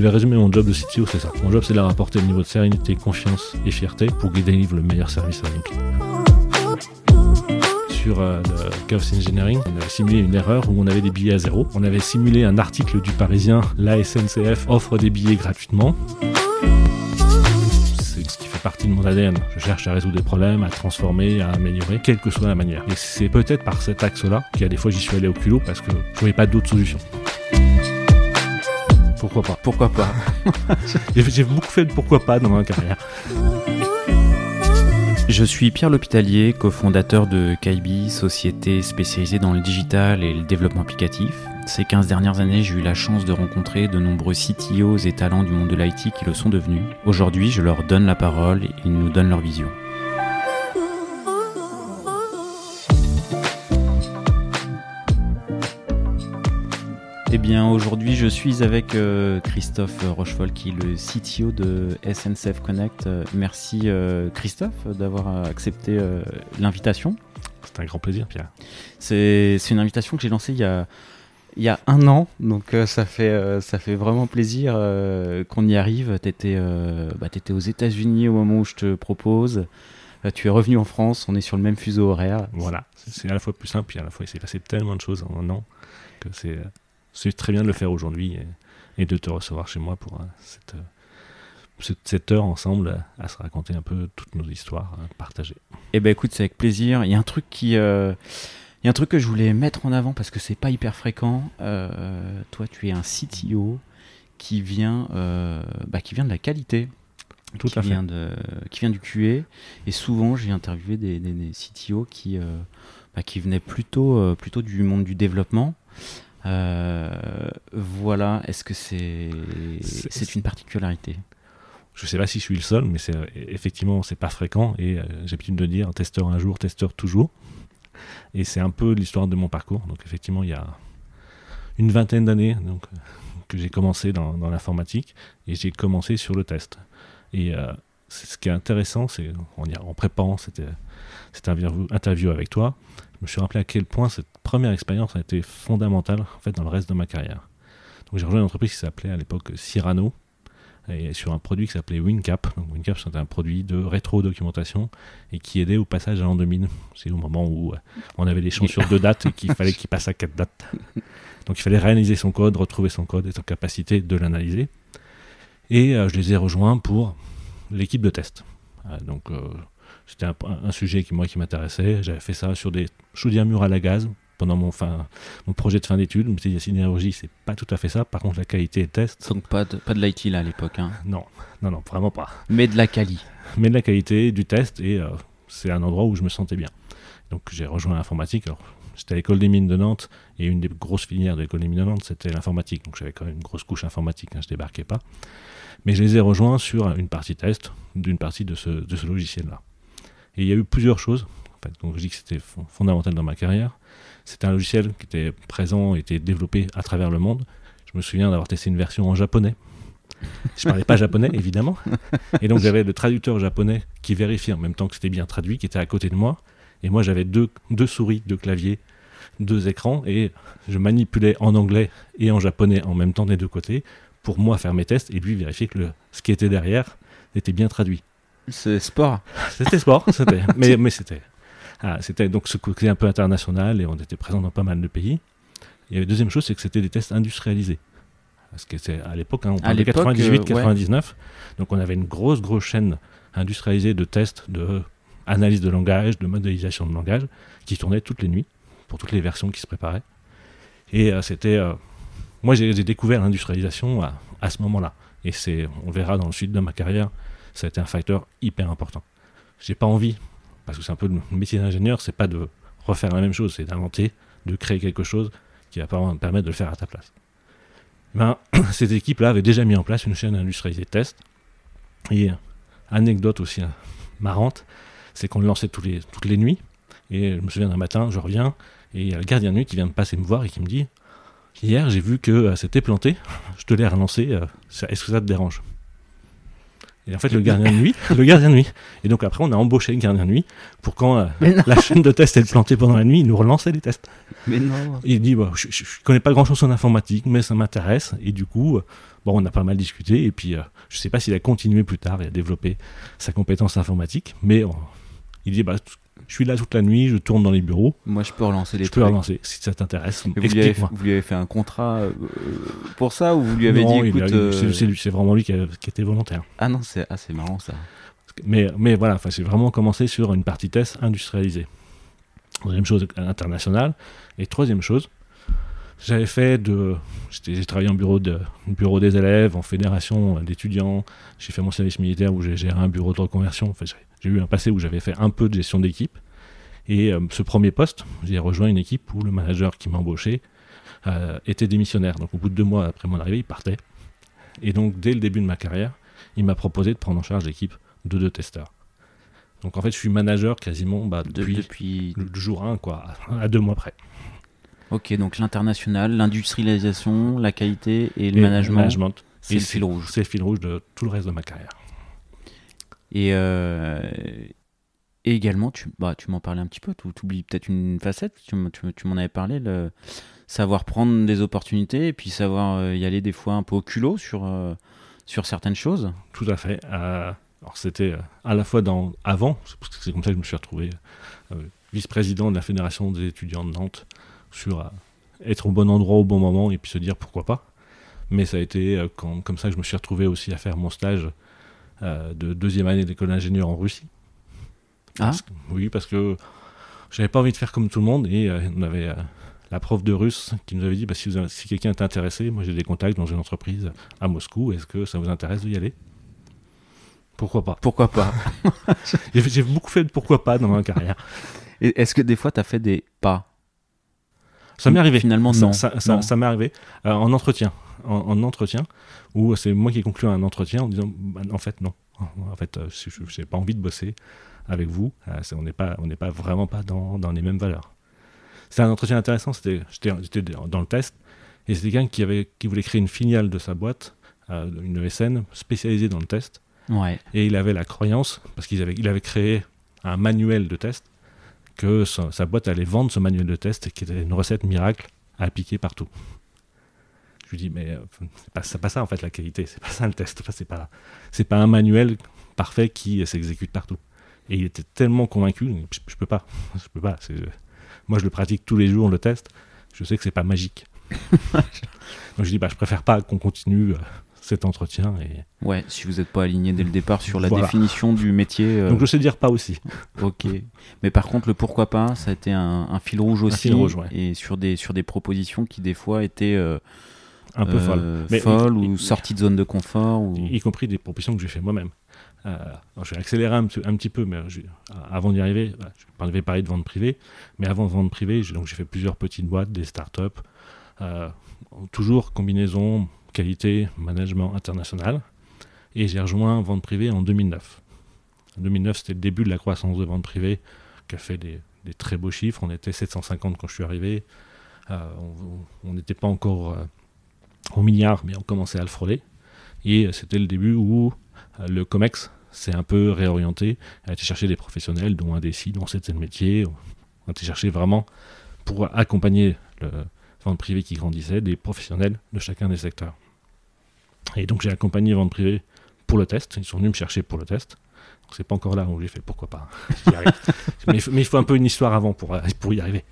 devais résumer mon job de CTO, c'est ça. Mon job, c'est de leur apporter le niveau de sérénité, confiance et fierté pour qu'ils délivrent le meilleur service à clients. Sur euh, le Chaos Engineering, on avait simulé une erreur où on avait des billets à zéro. On avait simulé un article du Parisien, la SNCF offre des billets gratuitement c'est ce qui fait partie de mon ADN. Je cherche à résoudre des problèmes, à transformer, à améliorer, quelle que soit la manière. Et c'est peut-être par cet axe-là a des fois j'y suis allé au culot parce que je voyais pas d'autres solutions. Pourquoi pas Pourquoi pas J'ai beaucoup fait de pourquoi pas dans ma carrière. Je suis Pierre L'Hôpitalier, cofondateur de Kaibi, société spécialisée dans le digital et le développement applicatif. Ces 15 dernières années, j'ai eu la chance de rencontrer de nombreux CTOs et talents du monde de l'IT qui le sont devenus. Aujourd'hui, je leur donne la parole et ils nous donnent leur vision. Eh bien, aujourd'hui, je suis avec euh, Christophe Rochefol, qui est le CTO de SNCF Connect. Euh, Merci euh, Christophe d'avoir accepté euh, l'invitation. C'est un grand plaisir, Pierre. C'est une invitation que j'ai lancée il y a, il y a un an, donc ça, fait, ça fait vraiment plaisir qu'on y arrive. Tu étais, aux États-Unis au moment où je te propose. Tu es revenu en France, on est sur le même fuseau horaire. Voilà, c'est à la fois plus simple, puis à la fois il s'est passé tellement de choses en un an que c'est c'est très bien de le faire aujourd'hui et, et de te recevoir chez moi pour euh, cette, euh, cette, cette heure ensemble à, à se raconter un peu toutes nos histoires euh, partagées. Eh ben écoute, c'est avec plaisir. Il y a un truc qui, euh, il y a un truc que je voulais mettre en avant parce que c'est pas hyper fréquent. Euh, toi, tu es un CTO qui vient, euh, bah, qui vient de la qualité, Tout qui à fait. vient de, qui vient du QA. Et souvent, j'ai interviewé des, des, des CTO qui, euh, bah, qui venaient plutôt, euh, plutôt du monde du développement. Euh, voilà. Est-ce que c'est, C'est- une particularité? Je sais pas si je suis le seul, mais c'est effectivement c'est pas fréquent et euh, j'ai l'habitude de dire testeur un jour, testeur toujours. Et c'est un peu l'histoire de mon parcours. Donc effectivement, il y a une vingtaine d'années donc euh, que j'ai commencé dans, dans l'informatique et j'ai commencé sur le test. Et euh, ce qui est intéressant, c'est en, en préparant cette, cette interview, interview avec toi, je me suis rappelé à quel point cette première expérience a été fondamentale en fait dans le reste de ma carrière. Donc j'ai rejoint une entreprise qui s'appelait à l'époque Cyrano et sur un produit qui s'appelait WinCap. WinCap, c'était un produit de rétro-documentation et qui aidait au passage à l'an 2000. C'est au moment où euh, on avait des champs sur deux dates et qu'il fallait qu'il passe à quatre dates. Donc il fallait réanalyser son code, retrouver son code et sa capacité de l'analyser. Et euh, je les ai rejoints pour l'équipe de test. Euh, donc c'était un, un sujet qui moi qui m'intéressait. J'avais fait ça sur des chaudières murs à la gaz pendant mon, fin, mon projet de fin d'études. Je me suis dit, la sidérurgie, c'est pas tout à fait ça. Par contre, la qualité et test, Donc pas de, pas de l'IT là à l'époque, hein, non, non, non, vraiment pas. mais de la quali. Mais de la qualité, du test, et euh, c'est un endroit où je me sentais bien. Donc j'ai rejoint l'informatique. Alors, j'étais à l'école des mines de Nantes, et une des grosses filières de l'école des mines de Nantes, c'était l'informatique. Donc j'avais quand même une grosse couche informatique, hein, je débarquais pas. Mais je les ai rejoints sur une partie test d'une partie de ce, de ce logiciel-là. Et il y a eu plusieurs choses. En fait, donc je dis que c'était fon- fondamental dans ma carrière. C'était un logiciel qui était présent, était développé à travers le monde. Je me souviens d'avoir testé une version en japonais. Je parlais pas japonais, évidemment. Et donc j'avais le traducteur japonais qui vérifiait en même temps que c'était bien traduit, qui était à côté de moi. Et moi j'avais deux, deux souris, deux claviers, deux écrans, et je manipulais en anglais et en japonais en même temps des deux côtés pour moi faire mes tests et lui vérifier que le, ce qui était derrière était bien traduit. C'est sport. C'était sport, c'était, mais, mais c'était. Ah, c'était donc ce côté un peu international et on était présent dans pas mal de pays. Et la deuxième chose, c'est que c'était des tests industrialisés. Parce que c'est à l'époque, hein, on parle de l'époque, 98, euh, 99. Donc on avait une grosse, grosse chaîne industrialisée de tests, de analyse de langage, de modélisation de langage, qui tournait toutes les nuits pour toutes les versions qui se préparaient. Et euh, c'était. euh, moi, j'ai j'ai découvert l'industrialisation à, à ce moment-là. Et c'est, on verra dans le suite de ma carrière, ça a été un facteur hyper important. J'ai pas envie, parce que c'est un peu le métier d'ingénieur, c'est pas de refaire la même chose, c'est d'inventer, de créer quelque chose qui va permettre de le faire à ta place. Ben, cette équipe-là avait déjà mis en place une chaîne industrialisée de tests. Et euh, anecdote aussi hein, marrante, c'est qu'on le lançait toutes les nuits. Et je me souviens d'un matin, je reviens, et il y a le gardien de nuit qui vient de passer me voir et qui me dit Hier, j'ai vu que euh, c'était planté, je te l'ai relancé, euh, est-ce que ça te dérange? Et en fait, le gardien de nuit, le gardien de nuit. Et donc après, on a embauché le gardien de nuit pour quand euh, la chaîne de tests est plantée pendant la nuit, il nous relançait les tests. Mais non. Il dit, bah, je, je, je connais pas grand chose en informatique, mais ça m'intéresse. Et du coup, euh, bon, on a pas mal discuté. Et puis, euh, je sais pas s'il a continué plus tard et a développé sa compétence informatique, mais il dit, bah, je suis là toute la nuit, je tourne dans les bureaux, Moi, je peux relancer les je peux trucs. relancer si ça t'intéresse. Vous lui, avez, Explique-moi. vous lui avez fait un contrat euh, pour ça ou vous lui avez Non, dit écoute euh, c'est- c'est c'est vraiment lui qui, a- qui était volontaire. ah non c'est ah, c'est marrant ça Mais, mais voilà, j'ai vraiment commencé sur une partie test industrialisée. Deuxième chose, internationale. Et troisième chose, j'avais fait de. J'ai travaillé en bureau, de, bureau des élèves, en fédération d'étudiants. J'ai fait mon service militaire où j'ai géré un bureau de reconversion. Enfin, j'ai- eu un passé où j'avais fait un peu de gestion d'équipe. Et euh, ce premier poste, j'ai rejoint une équipe où le manager qui m'a embauché euh, était démissionnaire. Donc au bout de deux mois après mon arrivée, il partait. Et donc dès le début de ma carrière, il m'a proposé de prendre en charge l'équipe de deux testeurs. Donc en fait, je suis manager quasiment bah, De- depuis depuis le jour 1, quoi, à deux mois près. Ok donc l'international l'industrialisation la qualité et le Et management, c'est Et le fil rouge C'est le fil rouge de tout le reste de ma carrière. et euh, et également tu bah tu m'en parlais un petit peu tu oublies peut-être une facette tu, m'en avais parlé le savoir prendre des opportunités et puis savoir euh, y aller des fois un peu au culot sur euh, sur certaines choses Tout à fait. Euh, alors c'était à la fois dans avant, c'est parce que c'est comme ça que je me suis retrouvé vice-président de la fédération des étudiants de Nantes sur être au bon endroit au bon moment et puis se dire pourquoi pas. Mais ça a été euh, quand- comme ça que je me suis retrouvé aussi à faire mon stage euh, de deuxième année d'école d'ingénieur en Russie. Ah. Parce que- oui, parce que j'avais pas envie de faire comme tout le monde et euh, on avait la prof de russe qui nous avait dit bah, si, si quelqu'un est intéressé, moi j'ai des contacts dans une entreprise à Moscou, est-ce que ça vous intéresse d'y aller? Pourquoi pas? Pourquoi pas? J'ai beaucoup fait de pourquoi pas dans ma carrière. Est-ce que des fois tu as fait des pas? Ça m'est arrivé. Finalement, non. Ça, ça- Non. ça m'est arrivé euh, en entretien. En, en entretien, où c'est moi qui ai conclu un entretien en disant bah, en fait, non. En fait, euh, je n'ai pas envie de bosser avec vous. Euh, c'est- on n'est pas, on pas vraiment pas dans, dans les mêmes valeurs. C'était un entretien intéressant. J'étais, dans le test et c'était quelqu'un qui, avait, qui voulait créer une filiale de sa boîte, euh, une ESN spécialisée dans le test. ouais Et il avait la croyance, parce qu'il avait, il avait créé un manuel de test, que sa, sa boîte allait vendre ce manuel de test qui était une recette miracle à appliquer partout. Je lui dis, mais euh, c'est pas, ça en fait la qualité, c'est pas ça le test, Enfin, c'est pas, pas un manuel parfait qui s'exécute partout. Et il était tellement convaincu, je, je peux pas, je peux pas. moi je le pratique tous les jours le test, je sais que c'est pas magique. Donc je dis, bah je préfère pas qu'on continue euh, cet entretien et Ouais, si vous n'êtes pas aligné dès le départ sur la Voilà. définition du métier. euh, donc je sais dire pas aussi. ok. Mais par contre, le pourquoi pas, ça a été un, un fil rouge aussi. fil rouge, ouais. Et sur des, sur des propositions qui, des fois, étaient euh, Un peu euh, folle. Mais folles ou sorties de zone de confort. Ou... y compris des propositions que j'ai fait moi-même. Euh, je vais accélérer un, petit- un petit peu, mais je- avant d'y arriver, je vais parler de vente privée, mais avant de vente privée, j'ai, donc j'ai fait plusieurs petites boîtes, des startups, euh, toujours combinaison qualité, management international, et j'ai rejoint vente privée en 2009. En 2009, c'était le début de la croissance de vente privée, qui a fait des, des très beaux chiffres. On était 750 quand je suis arrivé. Euh, on- n'était pas encore euh, au milliard, mais on commençait à le frôler. Et euh, c'était le début où le COMEX s'est un peu réorienté, a été chercher des professionnels, dont un DSI, dont c'était le métier. On a été chercher vraiment pour accompagner le vente privée qui grandissait, des professionnels de chacun des secteurs. Et donc j'ai accompagné vente privée pour le test. Ils sont venus me chercher pour le test. Donc, C'est pas encore là où j'ai fait pourquoi pas. Arrive. mais, il faut- un peu une histoire avant pour, euh, pour y arriver.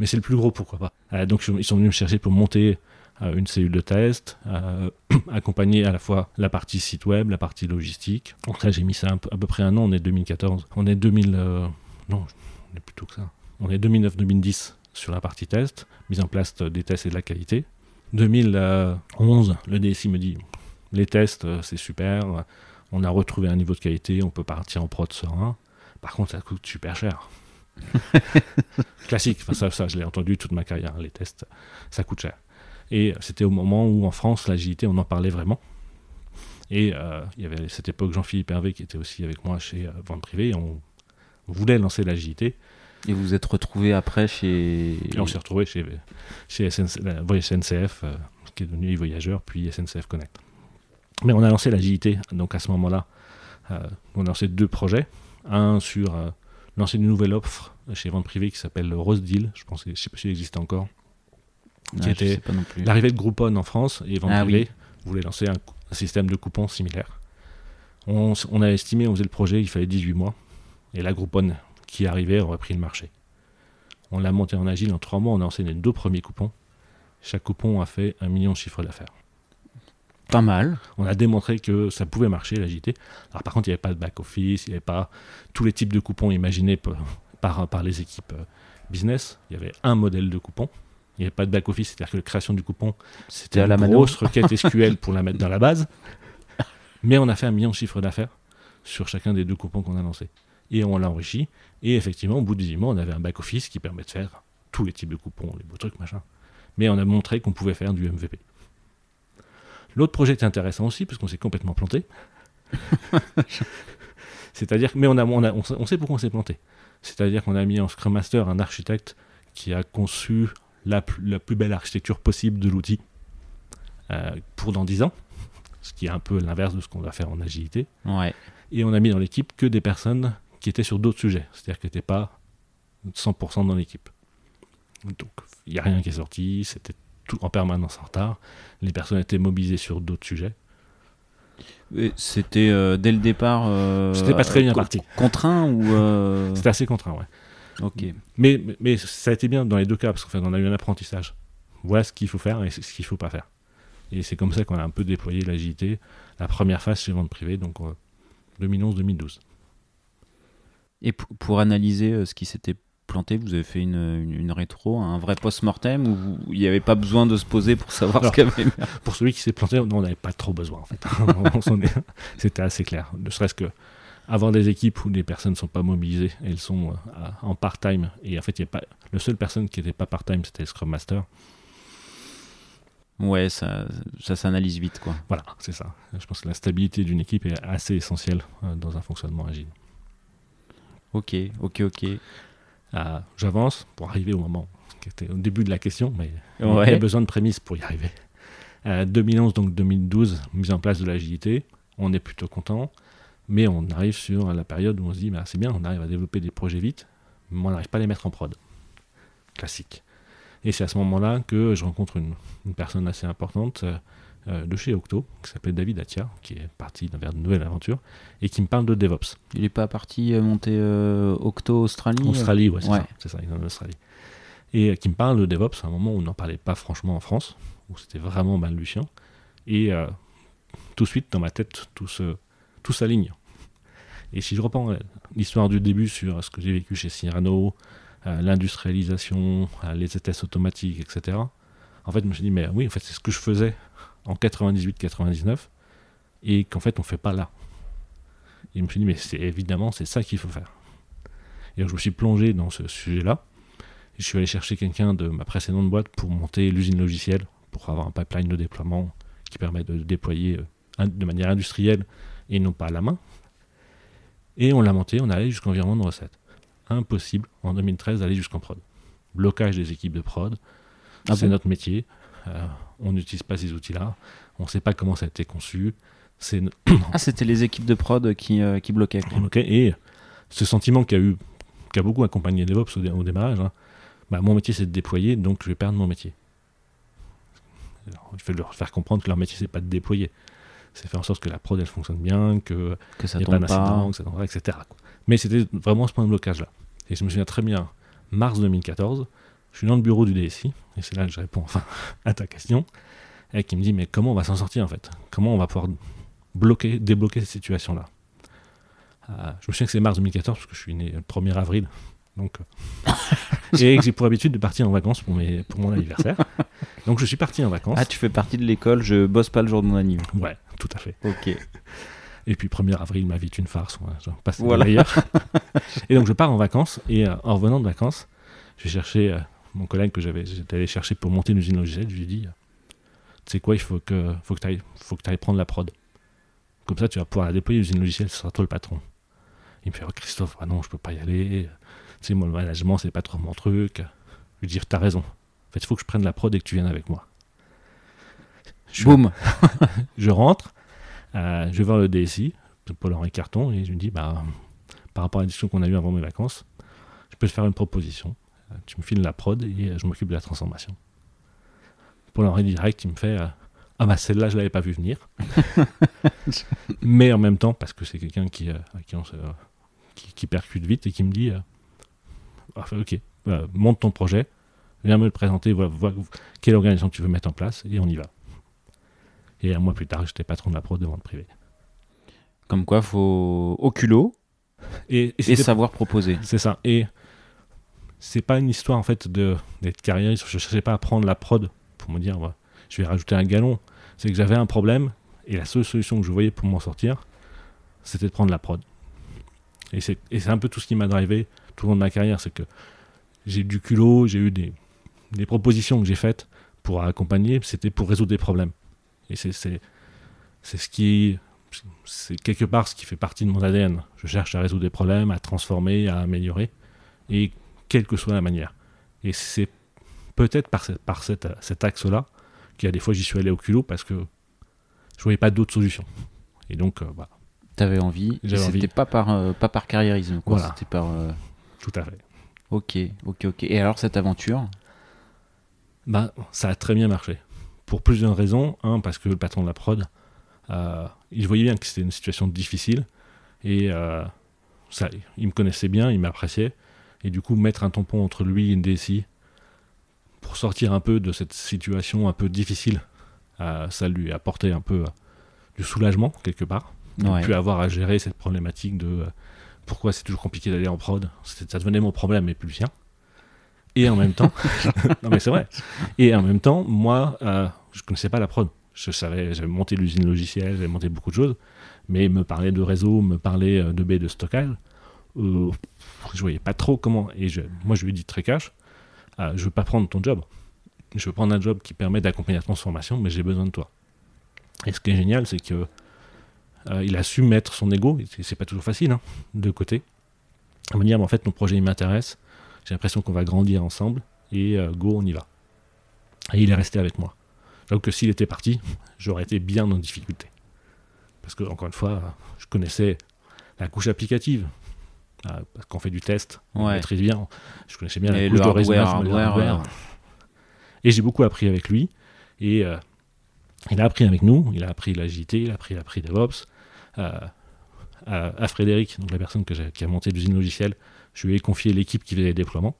Mais c'est le plus gros pourquoi pas. Euh, donc ils sont venus me chercher pour monter euh, une cellule de test, accompagner à la fois la partie site web, la partie logistique. Donc là, j'ai mis ça à peu près un an, on est 2014. On est 2000... euh, non, on est plutôt que ça. On est 2009-2010 sur la partie test, mise en place euh, des tests et de la qualité. 2011, le DSI me dit, les tests, euh, c'est super, euh, on a retrouvé un niveau de qualité, on peut partir en prod serein. Par contre, ça coûte super cher. Classique, enfin, ça, ça je l'ai entendu toute ma carrière, les tests, ça coûte cher. Et c'était au moment où en France, l'agilité, on en parlait vraiment. Et euh, il y avait à cette époque Jean-Philippe Hervé qui était aussi avec moi chez euh, Vente Privée. On, on voulait lancer l'agilité. Et vous vous êtes retrouvé après chez. Et on s'est retrouvé chez, chez SNCF, euh, qui est devenu voyageur, puis SNCF Connect. Mais on a lancé l'agilité, donc à ce moment-là, on a lancé deux projets. Un sur lancer une nouvelle offre chez Vente Privée qui s'appelle Rose Deal. Je pense, je sais pas s'il existe encore. Qui était l'arrivée de Groupon en France et Vente ah Privée voulait lancer un, système de coupons similaire. On, on, a estimé, on faisait le projet, il fallait 18 mois. Et la Groupon qui arrivait aurait pris le marché. On l'a monté en agile en 3 mois, on a lancé les deux premiers coupons. Chaque coupon a fait un million de chiffre d'affaires. Pas mal. On a démontré que ça pouvait marcher, l'agilité. Alors par contre, il n'y avait pas de back-office, il n'y avait pas tous les types de coupons imaginés par, par les équipes euh, business. Il y avait un modèle de coupon. Il n'y avait pas de back-office, c'est-à-dire que la création du coupon, c'était une la grosse requête SQL pour la mettre dans la base. Mais on a fait un million de chiffre d'affaires sur chacun des deux coupons qu'on a lancés. Et on l'a enrichi. Et effectivement, au bout de 10 mois, on avait un back-office qui permet de faire tous les types de coupons, les beaux trucs, machin. Mais on a montré qu'on pouvait faire du MVP. L'autre projet était intéressant aussi, parce qu'on s'est complètement planté. C'est-à-dire, mais on, a, on, sait pourquoi on s'est planté. C'est-à-dire qu'on a mis en Scrum Master un architecte qui a conçu la, plus belle architecture possible de l'outil euh, pour dans 10 ans, ce qui est un peu l'inverse de ce qu'on va faire en agilité. Ouais. Et on a mis dans l'équipe que des personnes qui étaient sur d'autres sujets, c'est-à-dire qui n'étaient pas 100% dans l'équipe. Donc, il n'y a rien qui est sorti, c'était tout en permanence en retard. Les personnes étaient mobilisées sur d'autres sujets. C'était euh, dès le départ. Euh, C'était pas très bien parti. Contraint ou. Euh, C'était assez contraint, ouais. Ok. Mais, mais, ça a été bien dans les deux cas parce qu'en fait, on a eu un apprentissage. Voilà ce qu'il faut faire et ce qu'il faut pas faire. Et c'est comme ça qu'on a un peu déployé l'agilité. La première phase chez Vente Privée, donc 2011-2012. Et pour analyser ce qui s'était planté, vous avez fait une, rétro, un vrai post-mortem où il n'y avait pas besoin de se poser pour savoir ce qu'il y avait Pour celui qui s'est planté, on n'avait pas trop besoin en fait. C'était assez clair. Ne serait-ce que avoir des équipes où les personnes ne sont pas mobilisées, elles sont euh, en part-time. Et en fait, il y a pas, le seul personne qui n'était pas part-time, c'était le Scrum Master. Ouais, ça, ça s'analyse vite, quoi. Voilà, c'est ça. Je pense que la stabilité d'une équipe est assez essentielle euh, dans un fonctionnement agile. Ok, ok, ok. Ah, j'avance pour arriver au moment qui était au début de la question, mais il y a besoin de prémices pour y arriver. 2011, euh, donc 2012, mise en place de l'agilité. On est plutôt content, mais on arrive sur la période où on se dit bah, c'est bien, on arrive à développer des projets vite, mais on n'arrive pas à les mettre en prod. Classique. Et c'est à ce moment-là que je rencontre une, une personne assez importante euh, de chez Octo, qui s'appelle David Atia, qui est parti vers de nouvelles aventures, et qui me parle de DevOps. Il n'est pas parti euh, monter euh, Octo Australie Australie, ouais, c'est ça, il est en Australie. Et qui me parle de DevOps à un moment où on n'en parlait pas franchement en France, où c'était vraiment balbutiant. Et tout de suite, dans ma tête, tout, se, tout s'aligne. Et si je reprends l'histoire du début sur ce que j'ai vécu chez Cyrano, l'industrialisation, les tests automatiques, etc., en fait, je me suis dit, mais oui, en fait, c'est ce que je faisais en 98-99 et qu'en fait on fait pas là. Et je me suis dit mais c'est évidemment c'est ça qu'il faut faire. Et donc je me suis plongé dans ce sujet-là. Je suis allé chercher quelqu'un de ma précédente boîte pour monter l'usine logicielle, pour avoir un pipeline de déploiement qui permet de déployer euh, de manière industrielle et non pas à la main. Et on l'a monté, on allé jusqu'en environnement de recette. Impossible en 2013 d'aller jusqu'en prod. Blocage des équipes de prod, ah c'est notre métier. Euh, on n'utilise pas ces outils-là, on ne sait pas comment ça a été conçu. ah, c'était les équipes de prod qui, euh, qui bloquaient. Et ce sentiment qui a, eu, qui a beaucoup accompagné DevOps au, au démarrage, hein, bah, mon métier c'est de déployer, donc je vais perdre mon métier. il faut leur faire comprendre que leur métier c'est pas de déployer, c'est faire en sorte que la prod elle fonctionne bien, que, que ça pas, ça tombe pas etc. Mais c'était vraiment ce point de blocage là. Et je me souviens très bien, mars 2014, je suis dans le bureau du DSI, et c'est là que je réponds enfin à ta question, et qui me dit mais comment on va s'en sortir en fait? Comment on va pouvoir bloquer, débloquer cette situation-là? Euh, Je me souviens que c'est mars 2014 parce que je suis né le 1er avril, donc euh, et que j'ai pour habitude de partir en vacances pour, mes, pour mon anniversaire. Donc je suis parti en vacances. Ah, tu fais partie de l'école, je bosse pas le jour de mon anniversaire. Ouais, tout à fait. Ok. Et puis 1er avril, ma vie est une farce. Ouais, passe voilà. et donc je pars en vacances et euh, en revenant de vacances, je vais chercher mon collègue que j'avais, j'étais allé chercher pour monter une usine logicielle, je lui ai dit, tu sais quoi, il faut que, faut que tu ailles, faut que ailles prendre la prod. Comme ça, tu vas pouvoir la déployer l'usine logicielle, ce sera toi le patron. Il me fait, oh, Christophe, ah non, je peux pas y aller. Tu sais, moi, le management, c'est pas trop mon truc. Je lui dis, t'as raison. En fait, il faut que je prenne la prod et que tu viennes avec moi. Je, Boum Je rentre, euh, je vais voir le DSI Paul-Henri Carton, et je lui dis, bah, par rapport à la discussion qu'on a eue avant mes vacances, je peux te faire une proposition. Euh, tu me files la prod et euh, je m'occupe de la transformation. Paul-Henri direct, il me fait, ah bah celle-là, je l'avais pas vu venir. Mais en même temps, parce que c'est quelqu'un qui, qui, percute vite et qui me dit, ah, ok, monte ton projet, viens me le présenter, vois, quelle organisation tu veux mettre en place, et on y va. Et un mois plus tard, j'étais patron de la prod de vente privée. Comme quoi, faut au culot et, savoir proposer. C'est ça. Et c'est pas une histoire en fait d'être carriériste. Je cherchais pas à prendre la prod pour me dire, je vais rajouter un galon. C'est que j'avais un problème et la seule solution que je voyais pour m'en sortir, c'était de prendre la prod. Et c'est un peu tout ce qui m'a drivé tout au long de ma carrière, c'est que j'ai eu du culot, j'ai eu des, des propositions que j'ai faites pour accompagner, c'était pour résoudre des problèmes. Et c'est ce qui c'est quelque part ce qui fait partie de mon ADN. Je cherche à résoudre des problèmes, à transformer, à améliorer, et quelle que soit la manière. Et c'est peut-être par, cette, par cet, cet axe-là qu'il y a des fois j'y suis allé au culot parce que je voyais pas d'autre solution. Et donc, euh, voilà. Tu avais envie, c'était pas par, euh, pas par carriérisme, quoi. C'était par. Euh, Tout à fait. Ok, ok, ok. Et alors cette aventure? Bah, ça a très bien marché. Pour plusieurs raisons. Un, parce que le patron de la prod, euh, il voyait bien que c'était une situation difficile. Et ça, il me connaissait bien, il m'appréciait. Et du coup, mettre un tampon entre lui et une DSI pour sortir un peu de cette situation un peu difficile, euh, ça lui a apporté un peu du soulagement, quelque part. Ouais. plus avoir à gérer cette problématique de pourquoi c'est toujours compliqué d'aller en prod. Ça devenait mon problème et plus le sien. Et en même temps, non mais c'est vrai. Et en même temps, moi, euh, je connaissais pas la prod. Je savais, j'avais monté l'usine logicielle, j'avais monté beaucoup de choses, mais me parler de réseau, me parler euh, de baies de stockage, euh, je voyais pas trop comment. Et moi, je lui ai dit très cash, euh, je veux pas prendre ton job. Je veux prendre un job qui permet d'accompagner la transformation, mais j'ai besoin de toi. Et ce qui est génial, c'est que euh, il a su mettre son ego, et c'est pas toujours facile, hein, de côté, à me dire, en fait, mon projet, il m'intéresse j'ai l'impression qu'on va grandir ensemble et euh, go, on y va. Et il est resté avec moi. Donc que s'il était parti, j'aurais été bien en difficulté. Parce que, encore une fois, je connaissais la couche applicative. Euh, parce qu'on fait du test, on maîtrise bien. Je connaissais bien la couche de réseau. Et j'ai beaucoup appris avec lui. Et euh, il a appris avec nous. Il a appris l'agilité, il a appris, DevOps. à, à, Frédéric, donc la personne que qui a monté l'usine logicielle, je lui ai confié l'équipe qui faisait les déploiements.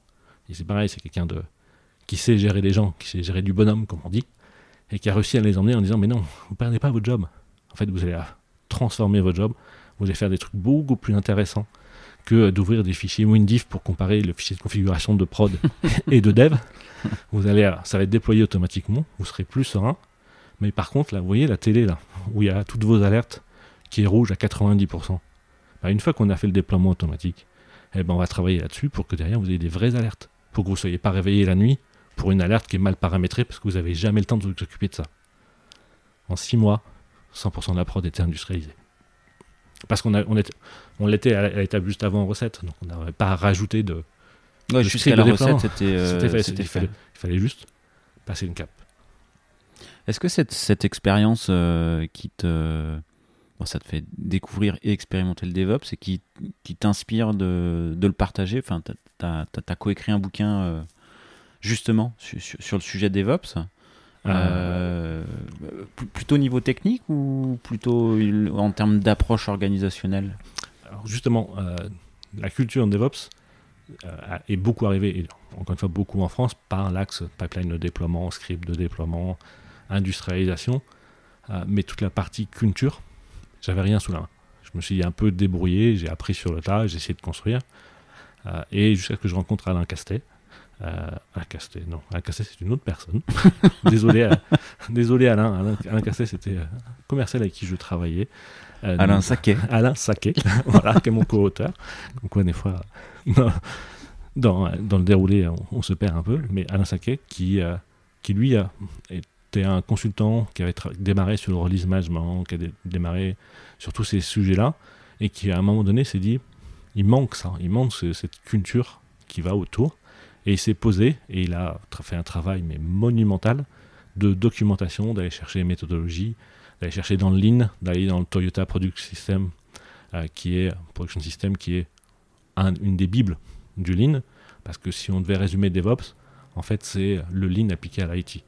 Et c'est pareil, c'est quelqu'un de qui sait gérer les gens, qui sait gérer du bonhomme, comme on dit, et qui a réussi à les emmener en disant Mais non, vous ne perdez pas votre job. En fait, vous allez transformer votre job, vous allez faire des trucs beaucoup plus intéressants que d'ouvrir des fichiers WinDiff pour comparer le fichier de configuration de prod et de dev. Vous allez, ça va être déployé automatiquement, vous serez plus serein. Mais par contre, là, vous voyez la télé là, où il y a toutes vos alertes qui est rouge à 90%. Bah, une fois qu'on a fait le déploiement automatique, eh ben on va travailler là-dessus pour que derrière vous ayez des vraies alertes. Pour que vous ne soyez pas réveillé la nuit pour une alerte qui est mal paramétrée parce que vous n'avez jamais le temps de vous occuper de ça. En 6 mois, 100% de la prod était industrialisée. Parce qu'on on on l'était à l'étape juste avant en recette, donc on n'avait pas à rajouter de. Ouais, jusqu'à la recette, c'était. Euh, il, fallait, juste passer une cap. Est-ce que cette, cette expérience euh, qui te ça te fait découvrir et expérimenter le DevOps et qui, qui t'inspire de, de, le partager? Enfin, tu as, coécrit un bouquin euh, justement sur, le sujet DevOps? Euh, plutôt niveau technique ou plutôt en termes d'approche organisationnelle? Alors justement, euh, la culture DevOps est beaucoup arrivée, encore une fois beaucoup en France, par l'axe pipeline de déploiement, script de déploiement, industrialisation, mais toute la partie culture, j'avais rien sous la main. Je me suis un peu débrouillé, j'ai appris sur le tas, j'ai essayé de construire. Euh, et jusqu'à ce que je rencontre Alain Castet. Euh, Alain Castet, non, Alain Castet c'est une autre personne. désolé, euh, désolé Alain. Alain, Castet c'était un commercial avec qui je travaillais. Alain Saquet. Alain Saquet, voilà, qui est mon co-auteur. Donc quoi, des fois, dans, dans, le déroulé, on, se perd un peu. Mais Alain Saquet, qui, qui lui c'était un consultant qui avait démarré sur le release management, qui a démarré sur tous ces sujets-là, et qui à un moment donné s'est dit, il manque ça, il manque cette culture qui va autour, et il s'est posé, et il a fait un travail mais monumental de documentation, d'aller chercher les méthodologies, d'aller chercher dans le Lean, d'aller dans le Toyota Product System, qui est Production System, qui est une des bibles du Lean, parce que si on devait résumer DevOps, en fait, c'est le Lean appliqué à l'IT.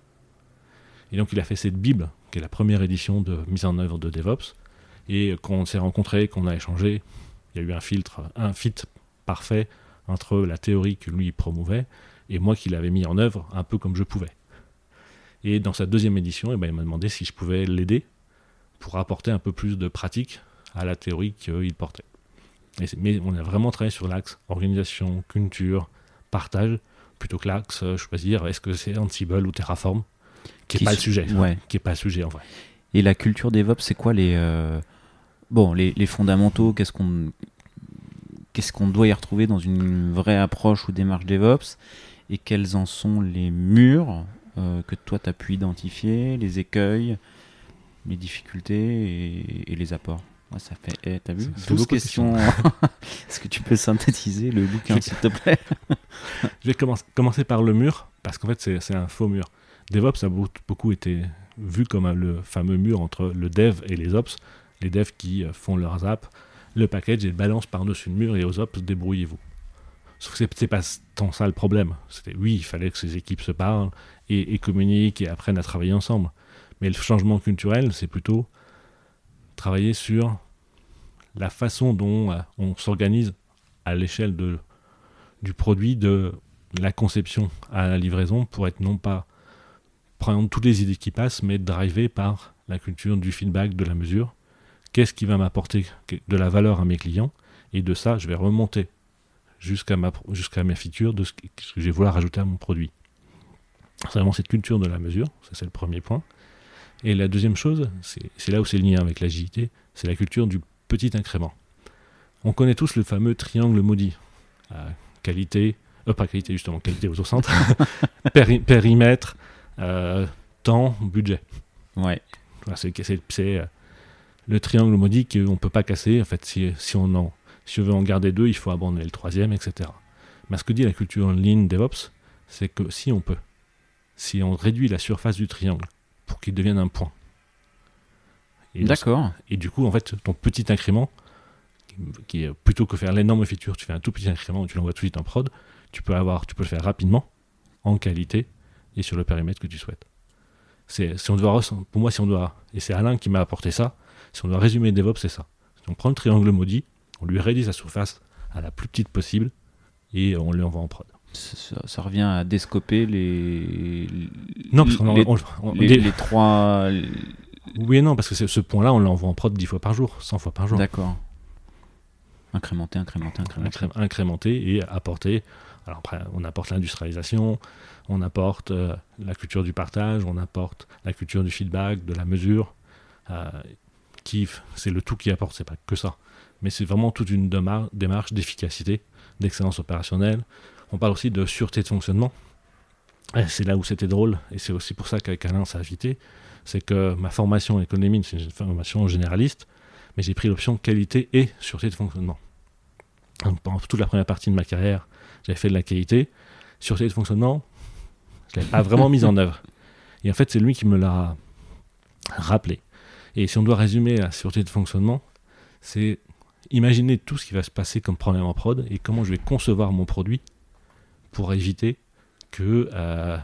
Et donc, il a fait cette bible, qui est la première édition de mise en œuvre de DevOps. Et quand on s'est rencontrés, qu'on a échangé, il y a eu un filtre, un fit parfait entre la théorie que lui promouvait et moi qui l'avais mis en œuvre un peu comme je pouvais. Et dans sa deuxième édition, eh ben, il m'a demandé si je pouvais l'aider pour apporter un peu plus de pratique à la théorie qu'il portait. mais on a vraiment travaillé sur l'axe organisation, culture, partage, plutôt que l'axe euh, choisir est-ce que c'est Ansible ou Terraform, qui n'est pas le sujet. Qui est pas le sujet en vrai. Et la culture DevOps, c'est quoi les, euh, bon, les, fondamentaux Qu'est-ce qu'on qu'est-ce qu'on doit y retrouver dans une vraie approche ou démarche DevOps Et quels en sont les murs euh, que toi tu as pu identifier, les écueils, les difficultés et, les apports ça fait, eh, t'as vu 12 questions. Est-ce que tu peux synthétiser le bouquin, s'il te plaît? Je vais commencer par le mur, parce qu'en fait, c'est un faux mur. DevOps a beaucoup été vu comme le fameux mur entre le dev et les ops. Les devs qui euh, font leurs apps, le package et le balance par-dessus le mur et aux ops, débrouillez-vous. Sauf que c'est pas tant ça le problème. Oui, il fallait que ces équipes se parlent et, communiquent et apprennent à travailler ensemble. Mais le changement culturel, c'est plutôt travailler sur la façon dont euh, on s'organise à l'échelle du produit, de la conception à la livraison, pour être non pas prendre toutes les idées qui passent, mais driver par la culture du feedback, de la mesure. Qu'est-ce qui va m'apporter de la valeur à mes clients? Et de ça, je vais remonter jusqu'à ma, jusqu'à mes features de ce que je vais vouloir rajouter à mon produit. C'est vraiment cette culture de la mesure, ça c'est le premier point. Et la deuxième chose, c'est là où c'est le lien avec l'agilité, c'est la culture du petit incrément. On connaît tous le fameux triangle maudit. Euh, qualité, euh, pas qualité justement, qualité au centre, périmètre, euh, temps, budget. Ouais. c'est le triangle maudit qu'on ne peut pas casser. En fait, si, si, on en, si on veut en garder deux, il faut abandonner le troisième, etc. Mais ce que dit la culture en ligne DevOps, c'est que si on peut, si on réduit la surface du triangle pour qu'il devienne un point. D'accord. Et du coup, en fait, ton petit incrément, qui est plutôt que faire l'énorme feature, tu fais un tout petit incrément, tu l'envoies tout de suite en prod, tu peux avoir, tu peux le faire rapidement, en qualité, et sur le périmètre que tu souhaites. C'est, si on doit, pour moi, si on doit, et c'est Alain qui m'a apporté ça, si on doit résumer DevOps, c'est ça. on prend le triangle maudit, on lui réduit sa surface à la plus petite possible, et on l'envoie en prod. Ça, revient à descoper les. Non, parce qu'on les, les, trois. Oui et non, parce que ce point-là, on l'envoie en prod 10 fois par jour, 100 fois par jour. D'accord. Incrémenter, incrémenter, incrémenter. Incrémenter et apporter. Alors après, on apporte l'industrialisation, on apporte euh, la culture du partage, on apporte la culture du feedback, de la mesure. Euh, c'est le tout qui apporte, c'est pas que ça. Mais c'est vraiment toute une démarche d'efficacité, d'excellence opérationnelle. On parle aussi de sûreté de fonctionnement. C'est là où c'était drôle, et c'est aussi pour ça qu'avec Alain, ça a invité. C'est que ma formation économie, c'est une formation généraliste, mais j'ai pris l'option qualité et sûreté de fonctionnement. pendant toute la première partie de ma carrière, j'avais fait de la qualité. Sûreté de fonctionnement, je l'ai pas vraiment mise en œuvre. Et en fait, c'est lui qui me l'a rappelé. Et si on doit résumer la sûreté de fonctionnement, c'est imaginer tout ce qui va se passer comme problème en prod et comment je vais concevoir mon produit pour éviter que euh,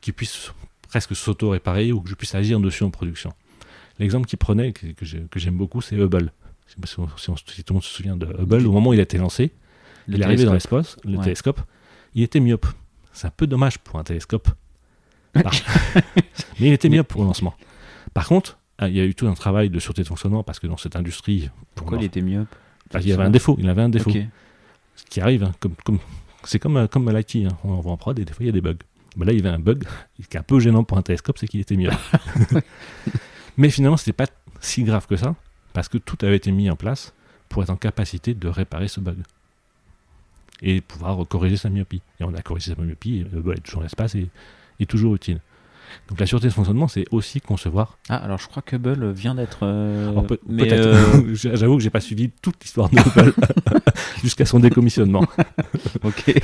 qu'il puisse presque s'auto-réparer ou que je puisse agir dessus en production. L'exemple qu'il prenait, que, que j'aime beaucoup, c'est Hubble. Si, on, si, tout le monde se souvient de Hubble, au moment où il a été lancé, il est arrivé dans l'espace, le télescope, il était myope. C'est un peu dommage pour un télescope. mais il était myope pour le lancement. Par contre, ah, il y a eu tout un travail de sûreté de fonctionnement parce que dans cette industrie. Pourquoi il était myope Il y avait un défaut. Il avait un défaut. Ce qui arrive, hein, comme, comme, c'est comme, comme l'IT. Hein. On envoie en prod et des fois il y a des bugs. là, il y avait un bug qui est un peu gênant pour un télescope, c'est qu'il était myope. mais finalement, c'était pas si grave que ça parce que tout avait été mis en place pour être en capacité de réparer ce bug et pouvoir corriger sa myopie. Et on a corrigé sa myopie, et le bol est toujours en l'espace et est toujours utile. Donc la sûreté de fonctionnement, c'est aussi concevoir. Ah, alors je crois que Hubble vient d'être. Euh, mais euh, J'avoue que j'ai pas suivi toute l'histoire de Hubble jusqu'à son décommissionnement. ok.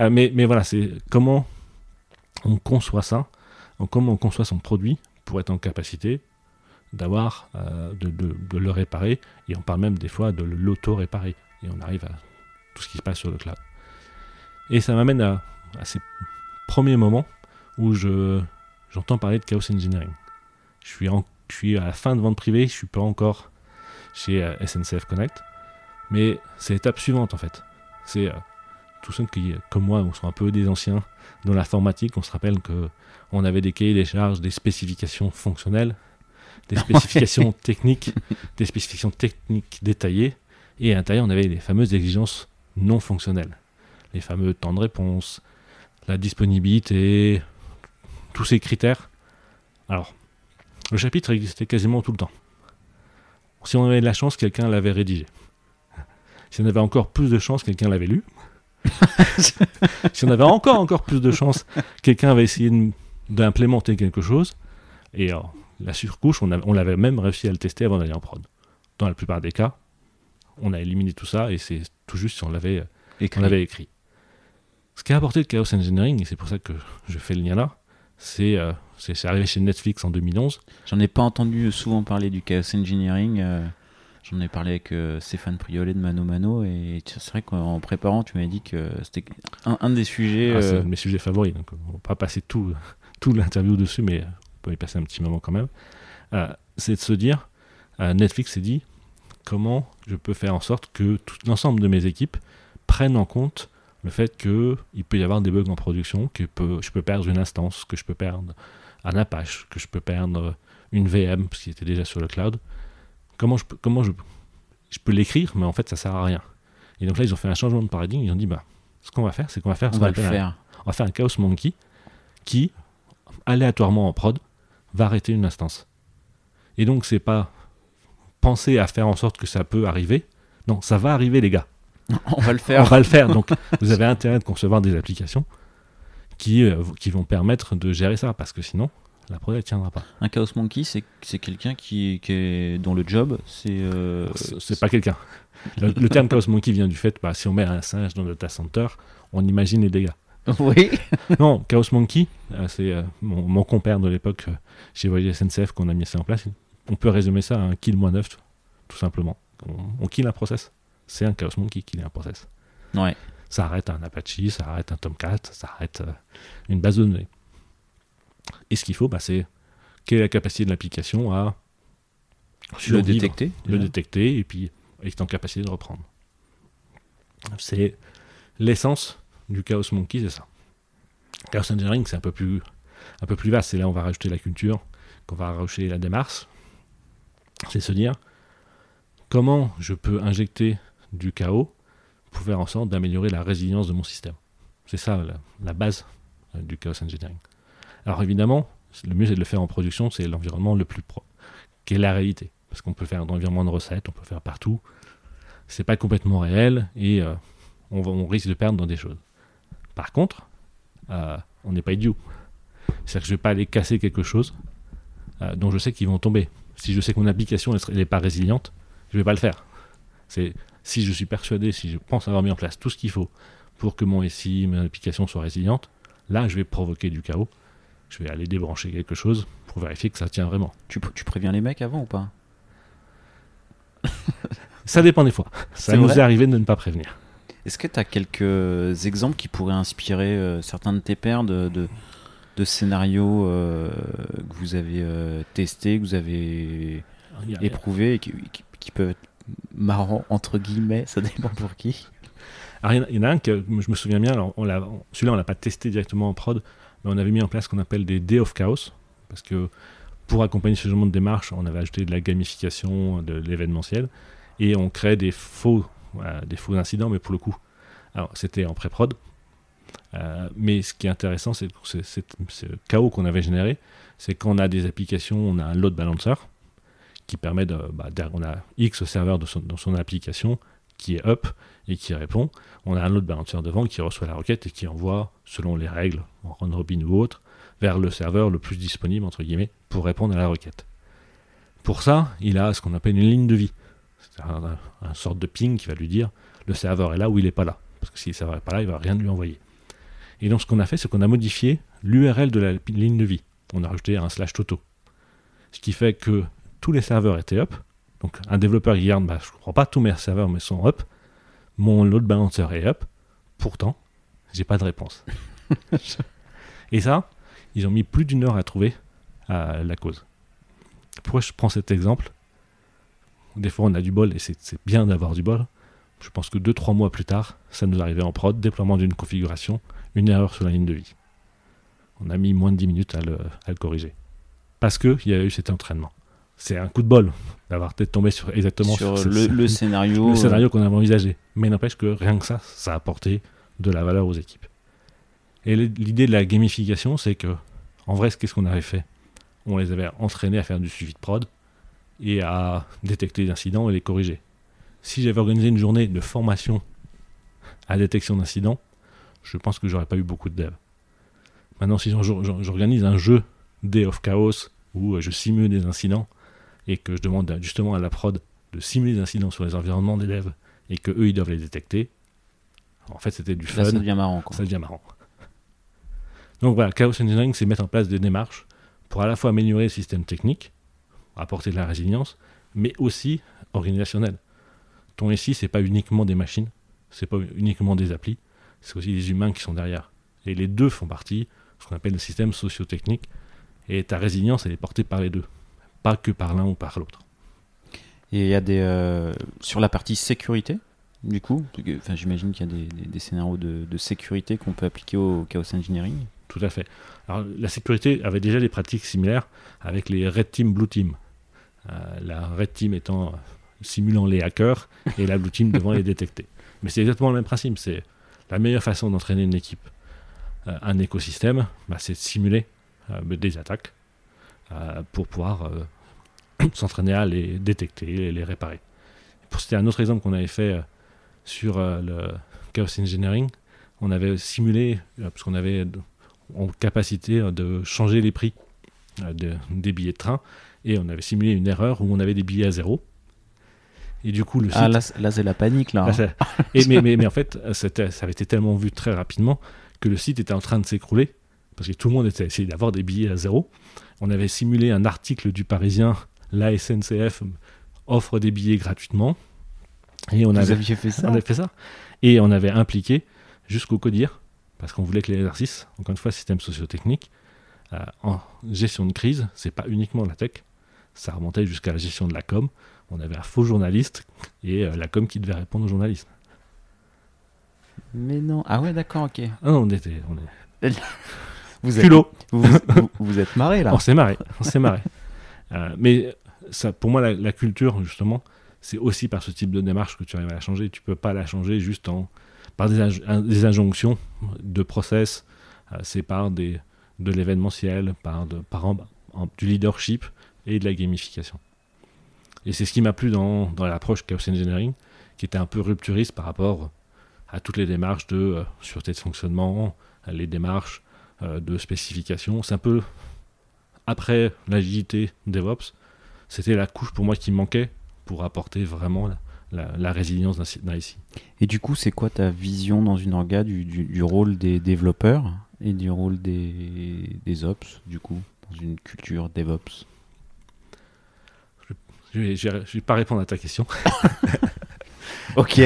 Euh, mais, mais voilà, c'est comment on conçoit ça, comment on conçoit son produit pour être en capacité d'avoir de, de, le réparer et on parle même des fois de l'auto-réparer et on arrive à tout ce qui se passe sur le cloud. Et ça m'amène à, ces premiers moments où je, j'entends parler de chaos engineering. Je suis, en, je suis à la fin de vente privée, je suis pas encore chez euh, SNCF Connect, mais c'est l'étape suivante en fait. C'est euh, tous ceux qui, comme moi, on sont un peu des anciens dans l'informatique, on se rappelle que on avait des cahiers des charges, des spécifications fonctionnelles, des spécifications techniques, des spécifications techniques détaillées, et à l'intérieur on avait les fameuses exigences non fonctionnelles les fameux temps de réponse, la disponibilité, tous ces critères. Alors, le chapitre existait quasiment tout le temps. Si on avait de la chance, quelqu'un l'avait rédigé. Si on avait encore plus de chance, quelqu'un l'avait lu. si on avait encore encore plus de chance, quelqu'un avait essayé d'implémenter quelque chose. Et la surcouche, on, on l'avait même réussi à le tester avant d'aller en prod. Dans la plupart des cas, on a éliminé tout ça et c'est tout juste si on l'avait écrit. Ce qui a apporté le Chaos Engineering, et c'est pour ça que je fais le lien là, c'est euh, arrivé chez Netflix en 2011. J'en ai pas entendu souvent parler du Chaos Engineering. Euh, j'en ai parlé avec euh, Stéphane Priolet de Mano Mano, et c'est vrai qu'en préparant, tu m'as dit que c'était un, des sujets. Ah, c'est un de mes sujets favoris, donc on va pas passer tout, tout l'interview dessus, mais on peut y passer un petit moment quand même. c'est de se dire, Netflix s'est dit, comment je peux faire en sorte que l'ensemble de mes équipes prennent en compte le fait qu'il peut y avoir des bugs en production, que je peux perdre une instance, que je peux perdre un Apache, que je peux perdre une VM, parce qu'il était déjà sur le cloud. Comment je peux, comment je, je peux l'écrire, mais en fait, ça sert à rien. Et donc là, ils ont fait un changement de paradigme. Ils ont dit, bah, ce qu'on va faire, c'est qu'on va faire, on va, le faire. Un, on va faire un Chaos Monkey qui, aléatoirement en prod, va arrêter une instance. Et donc, c'est pas penser à faire en sorte que ça peut arriver. Non, ça va arriver, les gars. On va le faire. On va le faire. Donc, vous avez intérêt de concevoir des applications qui, euh, qui vont permettre de gérer ça, parce que sinon, la prod ne tiendra pas. Un Chaos Monkey, c'est quelqu'un qui, qui, est dont le job, c'est. Euh... C'est pas quelqu'un. Le, terme Chaos Monkey vient du fait, bah, si on met un singe dans le data center, on imagine les dégâts. Oui. non, Chaos Monkey, euh, c'est euh, mon, compère de l'époque chez Voyager SNCF qu'on a mis ça en place. On peut résumer ça à un kill moins neuf, tout simplement. On, on kill un process c'est un Chaos Monkey qui est un process. Ouais. Ça arrête un Apache, ça arrête un Tomcat, ça arrête euh, une base de données. Et ce qu'il faut, bah, c'est quelle est la capacité de l'application à le détecter, le détecter et puis être en capacité de reprendre. C'est l'essence du Chaos Monkey, c'est ça. Chaos Engineering, c'est un peu plus un peu plus vaste. C'est là on va rajouter la culture, qu'on va rajouter la démarche. C'est se dire comment je peux injecter du chaos pour faire en sorte d'améliorer la résilience de mon système. C'est ça la, base euh, du chaos engineering. Alors évidemment, le mieux c'est de le faire en production, c'est l'environnement le plus propre, qui est la réalité. Parce qu'on peut faire dans l'environnement de recettes, on peut faire partout. C'est pas complètement réel et euh, on, risque de perdre dans des choses. Par contre, euh, on n'est pas idiot. C'est-à-dire que je ne vais pas aller casser quelque chose dont je sais qu'ils vont tomber. Si je sais que mon application n'est pas résiliente, je ne vais pas le faire. Si je suis persuadé, si je pense avoir mis en place tout ce qu'il faut pour que mon SI, mon application soit résiliente, là, je vais provoquer du chaos. Je vais aller débrancher quelque chose pour vérifier que ça tient vraiment. Tu, tu préviens les mecs avant ou pas? Ça dépend des fois. Ça nous est arrivé de ne pas prévenir. Est-ce que tu as quelques exemples qui pourraient inspirer euh, certains de tes pairs de, de, scénarios euh, que vous avez euh, testés, que vous avez éprouvés et qui, qui peuvent être marrants, entre guillemets, ça dépend pour qui. Il y, en a un que je me souviens bien, on celui-là on l'a pas testé directement en prod, mais on avait mis en place ce qu'on appelle des Day of Chaos, parce que pour accompagner ce genre de démarche, on avait ajouté de la gamification, de l'événementiel, et on crée des faux, des faux incidents, mais pour le coup, c'était en pré-prod, euh, mais ce qui est intéressant, c'est ce chaos qu'on avait généré, c'est quand on a des applications, on a un load balancer, qui permet de, bah, on a X serveurs de dans son application qui est up et qui répond. On a un autre balancer devant qui reçoit la requête et qui envoie, selon les règles, en round robin ou autre, vers le serveur le plus disponible, entre guillemets, pour répondre à la requête. Pour ça, il a ce qu'on appelle une ligne de vie. C'est un, un, sorte de ping qui va lui dire le serveur est là ou il n'est pas là. Parce que si le serveur n'est pas là, il ne va rien lui envoyer. Et donc ce qu'on a fait, c'est qu'on a modifié l'URL de la ligne de vie. On a rajouté un slash toto. Ce qui fait que tous les serveurs étaient up. Donc un développeur qui regarde, bah, je ne comprends pas, tous mes serveurs mais sont up. Mon load balancer est up. Pourtant, j'ai pas de réponse. Et ça, ils ont mis plus d'une heure à trouver la cause. Pourquoi je prends cet exemple? Des fois, on a du bol et c'est bien d'avoir du bol. Je pense que 2-3 mois plus tard, ça nous arrivait en prod, déploiement d'une configuration, une erreur sur la ligne de vie. On a mis moins de 10 minutes à le, corriger. Parce qu'il y a eu cet entraînement. C'est un coup de bol d'avoir peut-être tombé sur exactement sur, le, scénario, le scénario qu'on avait envisagé. Mais n'empêche que rien que ça, ça a apporté de la valeur aux équipes. Et l'idée de la gamification, c'est que, en vrai, qu'est-ce qu'on avait fait? On les avait entraînés à faire du suivi de prod et à détecter des incidents et les corriger. Si j'avais organisé une journée de formation à détection d'incidents, je pense que j'aurais pas eu beaucoup de devs. Maintenant, si j'organise un jeu Day of Chaos où je simule des incidents et que je demande justement à la prod de simuler des incidents sur les environnements devs et que eux ils doivent les détecter, en fait c'était du fun. ça devient marrant. Ça devient marrant. Donc voilà, Chaos Engineering, c'est mettre en place des démarches pour à la fois améliorer le système technique, apporter de la résilience, mais aussi organisationnel. Ton SI, c'est pas uniquement des machines, c'est pas uniquement des applis, c'est aussi des humains qui sont derrière. Et les deux font partie de ce qu'on appelle le système socio-technique. Et ta résilience, elle est portée par les deux, pas que par l'un ou par l'autre. Et il y a des. Euh, sur la partie sécurité, du coup, enfin, j'imagine qu'il y a des, scénarios de, de sécurité qu'on peut appliquer au chaos engineering tout à fait. Alors, la sécurité avait déjà des pratiques similaires avec les Red Team, Blue Team. Euh, la Red Team étant euh, simulant les hackers et la Blue Team devant les détecter. Mais c'est exactement le même principe. C'est la meilleure façon d'entraîner une équipe, euh, un écosystème, bah, c'est de simuler des attaques pour pouvoir s'entraîner à les détecter et les réparer. Pour citer un autre exemple qu'on avait fait sur le Chaos Engineering, on avait simulé, parce qu'on avait en capacité euh, de changer les prix euh, des billets de train. Et on avait simulé une erreur où on avait des billets à zéro. Et du coup, le ah, site... Ah, là, c'est la panique, là. Hein. et, mais, mais, mais, en fait, ça avait été tellement vu très rapidement que le site était en train de s'écrouler. Parce que tout le monde était essayé d'avoir des billets à zéro. On avait simulé un article du Parisien, la SNCF offre des billets gratuitement. Et on avait fait ça. On avait fait ça. Et on avait impliqué jusqu'au codir parce qu'on voulait que l'exercice, encore une fois, système socio-technique, euh, en gestion de crise, c'est pas uniquement la tech, ça remontait jusqu'à la gestion de la com. On avait un faux journaliste et euh, la com qui devait répondre aux journalistes. Mais non, ah ouais, d'accord, ok. Ah non, on était. vous, êtes, vous, vous, êtes marré là. On s'est marré, on s'est marré. Euh, mais ça, pour moi, la, la culture, justement, c'est aussi par ce type de démarche que tu arrives à la changer. Tu peux pas la changer juste en par des, injonctions de process, euh, c'est par des, de l'événementiel, par, de, par du leadership et de la gamification. Et c'est ce qui m'a plu dans, dans l'approche Chaos Engineering, qui était un peu rupturiste par rapport à toutes les démarches de euh, sûreté de fonctionnement, les démarches de spécification. C'est un peu après l'agilité DevOps, c'était la couche pour moi qui manquait pour apporter vraiment la, résilience d'un IC. Et du coup, c'est quoi ta vision dans une orga du, rôle des développeurs et du rôle des, des ops, du coup, dans une culture DevOps? Je ne vais, pas répondre à ta question. ok,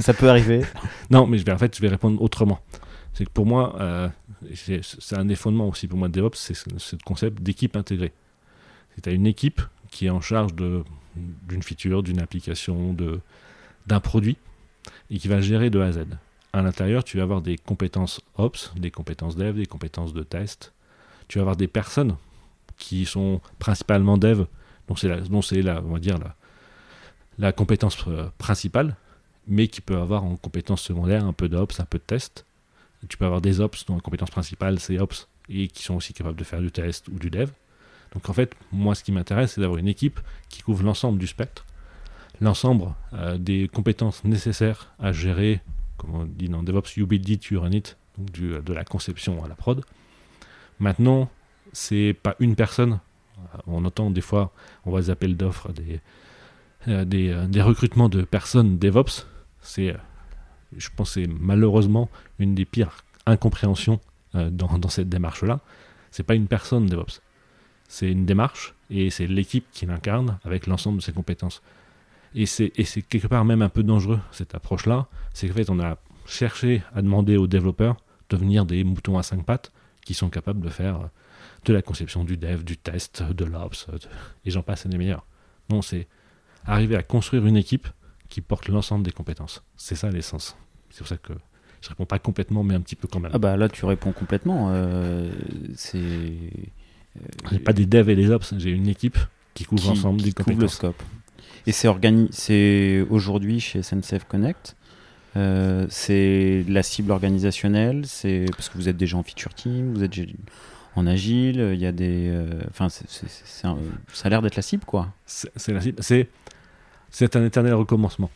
ça peut arriver. Non, mais je vais, en fait, je vais répondre autrement. C'est que pour moi, euh, c'est un des fondements aussi pour moi de DevOps, c'est ce, concept d'équipe intégrée. C'est une équipe qui est en charge d'une feature, d'une application, d'un produit, et qui va gérer de A à Z. À l'intérieur, tu vas avoir des compétences Ops, des compétences Dev, des compétences de test. Tu vas avoir des personnes qui sont principalement Dev, dont c'est la, on va dire la, la compétence euh, principale, mais qui peut avoir en compétence secondaire un peu d'Ops, un peu de test. Tu peux avoir des Ops dont la compétence principale c'est Ops et qui sont aussi capables de faire du test ou du Dev. Donc en fait, moi, ce qui m'intéresse, c'est d'avoir une équipe qui couvre l'ensemble du spectre, l'ensemble euh, des compétences nécessaires à gérer, comme on dit dans DevOps, you build it, you run it, donc de la conception à la prod. Maintenant, c'est pas une personne. On entend des fois, on voit des appels d'offres, des, euh, euh, des, recrutements de personnes DevOps. C'est, je pense, c'est malheureusement une des pires incompréhensions dans, dans cette démarche-là. C'est pas une personne DevOps c'est une démarche et c'est l'équipe qui l'incarne avec l'ensemble de ses compétences. Et c'est quelque part même un peu dangereux, cette approche-là. C'est qu'en fait, on a cherché à demander aux développeurs de devenir des moutons à cinq pattes qui sont capables de faire de la conception du dev, du test, de l'ops, et j'en passe, et des meilleurs. Non, c'est arriver à construire une équipe qui porte l'ensemble des compétences. C'est ça l'essence. C'est pour ça que je réponds pas complètement, mais un petit peu quand même. Ah bah là, tu réponds complètement. Euh, c'est. J'ai pas des devs et des ops, j'ai une équipe qui couvre l'ensemble des compétences. le scope. Et c'est organi c'est aujourd'hui chez SNCF Connect. Euh, c'est la cible organisationnelle, c'est parce que vous êtes déjà en feature team, vous êtes en agile, il y a des, euh, enfin, ça a l'air d'être la cible quoi. C'est la cible, c'est c'est un éternel recommencement.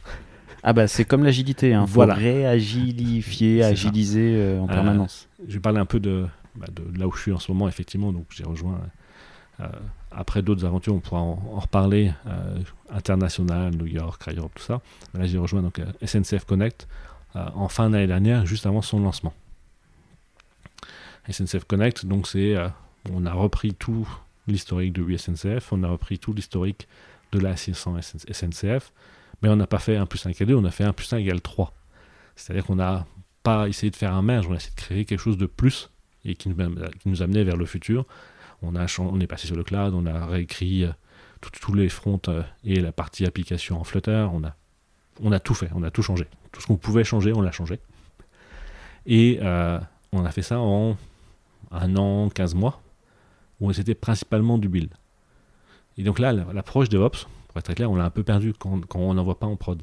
Ah bah c'est comme l'agilité, il hein. faut voilà. réagilifier, agiliser euh, en permanence. je vais parler un peu de, bah, de, là où je suis en ce moment effectivement, donc j'ai rejoint après d'autres aventures, on pourra en, reparler, euh, international, New York, Europe, tout ça. là, j'ai rejoint donc, euh, SNCF Connect euh, en fin d'année dernière, juste avant son lancement. SNCF Connect, donc c'est, on a repris tout l'historique de SNCF, on a repris tout l'historique de la 600 SNCF, mais on n'a pas fait 1 plus 1 égale 2, on a fait 1 plus 1 égale 3. C'est-à-dire qu'on n'a pas essayé de faire un merge, on a essayé de créer quelque chose de plus et qui nous, qui nous amenait vers le futur on, a, on est passé sur le cloud, on a réécrit euh, tous les fronts euh, et la partie application en Flutter. On a, on a tout fait, on a tout changé. Tout ce qu'on pouvait changer, on l'a changé. Et euh, on a fait ça en un an, 15 mois, où c'était principalement du build. Et donc là, l'approche DevOps, très clair, on l'a un peu perdu quand, on n'envoie pas en prod.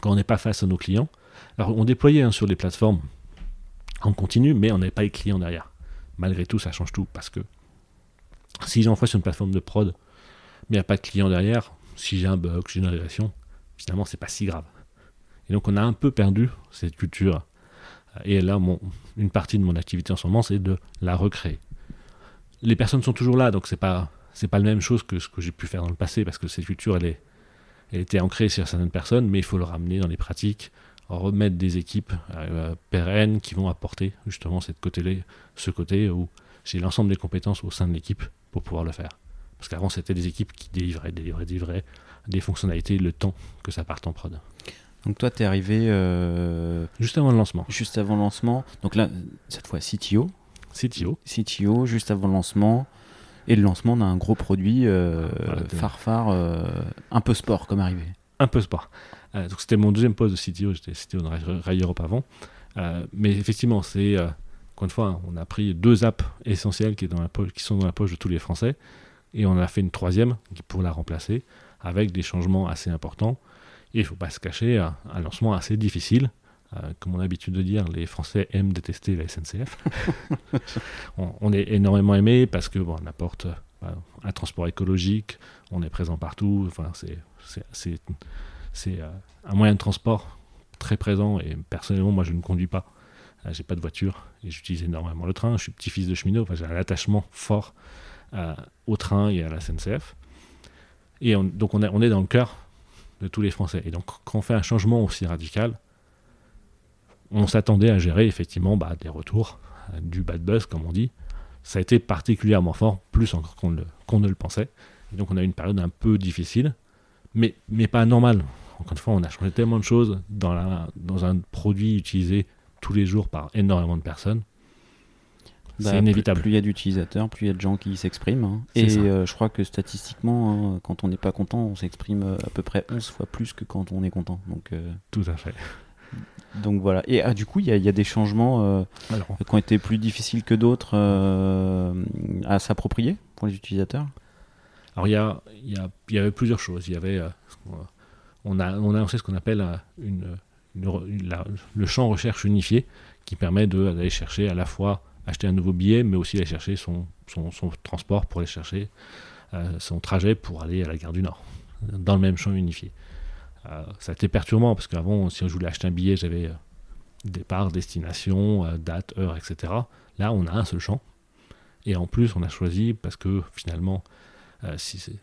Quand on n'est pas face à nos clients. Alors on déployait hein, sur les plateformes en continu, mais on n'avait pas les clients derrière malgré tout, ça change tout. Parce que si j'envoie sur une plateforme de prod, mais il n'y a pas de client derrière, si j'ai un bug, j'ai une régression, finalement, c'est pas si grave. Et donc, on a un peu perdu cette culture. Et là, une partie de mon activité en ce moment, c'est de la recréer. Les personnes sont toujours là, donc c'est pas c'est pas la même chose que ce que j'ai pu faire dans le passé, parce que cette culture, elle, est, elle était ancrée sur certaines personnes, mais il faut le ramener dans les pratiques, remettre des équipes euh, pérennes qui vont apporter justement cette côté ce côté où j'ai l'ensemble des compétences au sein de l'équipe pour pouvoir le faire. Parce qu'avant, c'était des équipes qui délivraient, délivraient, délivraient des fonctionnalités le temps que ça parte en prod. Donc toi, tu es arrivé... Euh, juste avant le lancement. Juste avant le lancement. Donc là, cette fois, CTO. CTO. CTO, juste avant le lancement. Et le lancement d'un gros produit euh, farfar, un peu sport comme arrivé. Un peu sport. Euh, donc c'était mon deuxième poste de CTO, j'étais CTO dans Rail Europe avant. Euh, mais effectivement, c'est euh, encore une fois, on a pris deux apps essentielles qui, est dans la poche, qui sont dans la poche de tous les Français et on a fait une troisième pour la remplacer avec des changements assez importants. Et il ne faut pas se cacher, un lancement assez difficile. Comme on a l'habitude de dire, les Français aiment détester la SNCF. on, est énormément aimé parce que bon, on apporte un transport écologique, on est présent partout. Enfin, c'est euh, un moyen de transport très présent et personnellement, moi, je ne conduis pas. Euh, j'ai pas de voiture et j'utilise énormément le train. Je suis petit-fils de cheminot, j'ai un attachement fort euh, au train et à la SNCF. Et donc, on est, on est dans le cœur de tous les Français. Et donc, quand on fait un changement aussi radical, on s'attendait à gérer effectivement bah, des retours, du bad buzz, comme on dit. Ça a été particulièrement fort, plus encore qu'on ne le pensait. Et donc, on a eu une période un peu difficile, mais, mais pas normale. Encore une fois, on a changé tellement de choses dans, la, dans un produit utilisé tous les jours par énormément de personnes. c'est bah, inévitable. Plus il y a d'utilisateurs, plus il y a de gens qui s'expriment. Hein. Et euh, je crois que statistiquement, hein, quand on n'est pas content, on s'exprime euh, à peu près 11 fois plus que quand on est content. Donc, euh, Tout à fait. Donc voilà. Et ah, du coup, il y, y, a des changements qui ont été plus difficiles que d'autres à s'approprier pour les utilisateurs? Alors il y, a, y, a, y avait plusieurs choses. Il y avait on a, on a lancé ce qu'on appelle euh, une, le champ recherche unifié qui permet d'aller chercher à la fois acheter un nouveau billet, mais aussi aller chercher son, son, transport pour aller chercher euh, son trajet pour aller à la gare du Nord, dans le même champ unifié. Euh, ça a été perturbant parce qu'avant, si je voulais acheter un billet, j'avais départ, destination, date, heure, etc. Là, on a un seul champ. Et en plus, on a choisi parce que finalement, c'est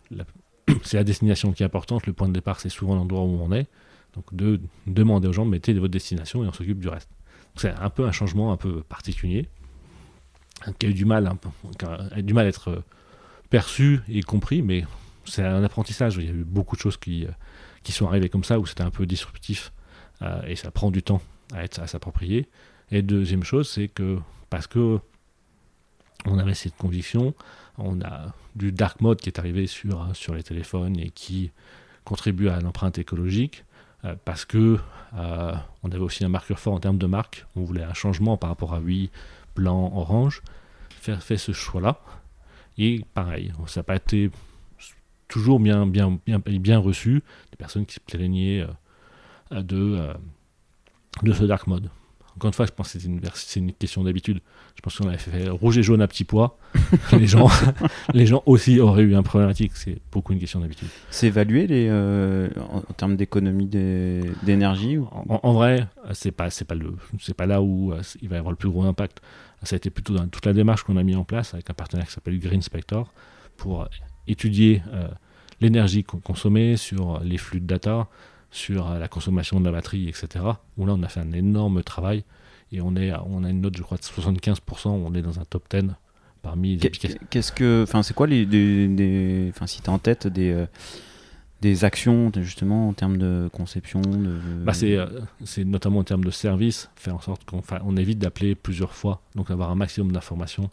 la destination qui est importante. Le point de départ, c'est souvent l'endroit où on est. Donc, de demander aux gens, mettez votre destination et on s'occupe du reste. C'est un peu un changement un peu particulier, qui a eu du mal, du mal à être perçu et compris, mais c'est un apprentissage. Il y a eu beaucoup de choses qui, qui sont arrivées comme ça, où c'était un peu disruptif, et ça prend du temps à, être, à s'approprier. Et deuxième chose, c'est que parce que on avait cette conviction, on a du dark mode qui est arrivé sur, sur les téléphones et qui contribue à l'empreinte écologique, euh, parce que euh, on avait aussi un marqueur fort en termes de marque. On voulait un changement par rapport à oui, blanc, orange. Faire fait ce choix-là. Et pareil, ça n'a pas été toujours bien, bien, bien, bien reçu. Des personnes qui se plaignaient euh, de, de ce dark mode. Encore une fois, je pense que c'est une, une, question d'habitude. Je pense qu'on avait fait rouge et jaune à petit pois. les, gens, les gens aussi auraient eu un problématique. C'est beaucoup une question d'habitude. C'est évalué les, euh, en, termes d'économie d'énergie en, en, vrai, c'est pas, c'est pas, le, c'est pas là où euh, il va y avoir le plus gros impact. Ça a été plutôt dans toute la démarche qu'on a mis en place avec un partenaire qui s'appelle Green Spector pour étudier euh, l'énergie consommée sur les flux de data, sur la consommation de la batterie, etc. Où là, on a fait un énorme travail et on, est, on a une note, je crois, de 75%. On est dans un top 10 parmi les applications. Qu'est-ce que, enfin, c'est quoi les, des, enfin, si tu as en tête des, euh, des actions justement en termes de conception de... Bah c'est, euh, c'est notamment en termes de service, faire en sorte qu'on on évite d'appeler plusieurs fois, donc avoir un maximum d'informations euh,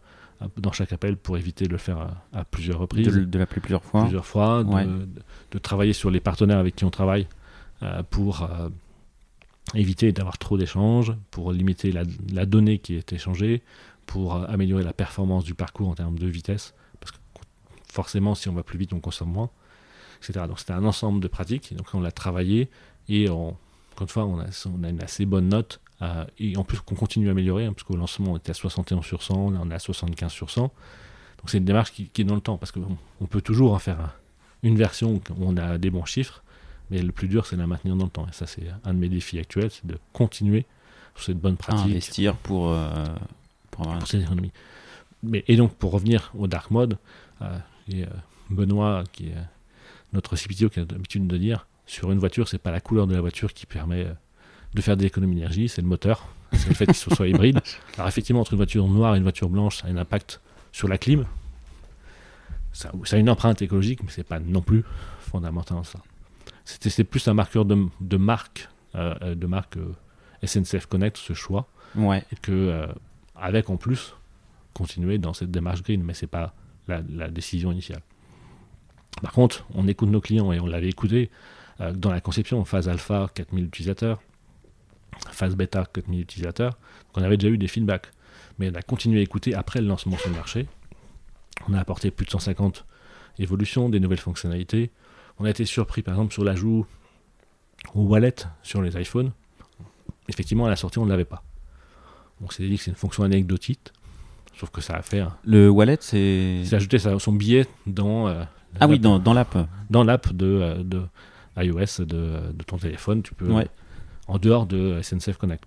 dans chaque appel pour éviter de le faire à, plusieurs reprises. De, l'appeler plusieurs fois. Plusieurs fois, de, de, travailler sur les partenaires avec qui on travaille euh, pour euh, éviter d'avoir trop d'échanges, pour limiter la, donnée qui est échangée, pour euh, améliorer la performance du parcours en termes de vitesse, parce que forcément, si on va plus vite, on consomme moins, etc. Donc c'était un ensemble de pratiques, donc on l'a travaillé, et encore une fois, on a, on a une assez bonne note, et en plus qu'on continue à améliorer, hein, parce qu'au lancement, on était à 61 sur 100, là on est à 75 sur 100. Donc c'est une démarche qui, est dans le temps, parce qu'on on peut toujours en faire une version où on a des bons chiffres, mais le plus dur, c'est de la maintenir dans le temps. Et ça, c'est un de mes défis actuels, c'est de continuer sur cette bonne pratique. investir pour, euh, pour avoir pour cette économie. Mais, et donc, pour revenir au dark mode, euh, et, euh, Benoît, qui est notre CPTO, qui a l'habitude de dire, sur une voiture, c'est pas la couleur de la voiture qui permet de faire des économies d'énergie, c'est le moteur. C'est le fait qu'il soit hybride. Alors effectivement, entre une voiture noire et une voiture blanche, ça a un impact sur la clim. Ça, ça a une empreinte écologique, mais c'est pas non plus fondamental ça c'était plus un marqueur de, de marque, euh, euh, de marque euh, SNCF Connect, ce choix. Ouais. Que, avec en plus, continuer dans cette démarche green, mais c'est pas la, décision initiale. Par contre, on écoute nos clients et on l'avait écouté dans la conception, phase alpha, 4000 utilisateurs, phase bêta, 4000 utilisateurs. Donc on avait déjà eu des feedbacks, mais on a continué à écouter après le lancement sur le marché. On a apporté plus de 150 évolutions, des nouvelles fonctionnalités, on a été surpris par exemple sur l'ajout au wallet sur les iPhones. Effectivement, à la sortie, on ne l'avait pas. On s'est dit que c'est une fonction anecdotique, sauf que ça a fait. Le wallet, c'est. C'est ajouter son billet dans. Euh, ah oui, dans, l'app. Dans l'app de, euh, de iOS de, de, ton téléphone, tu peux. En dehors de SNCF Connect.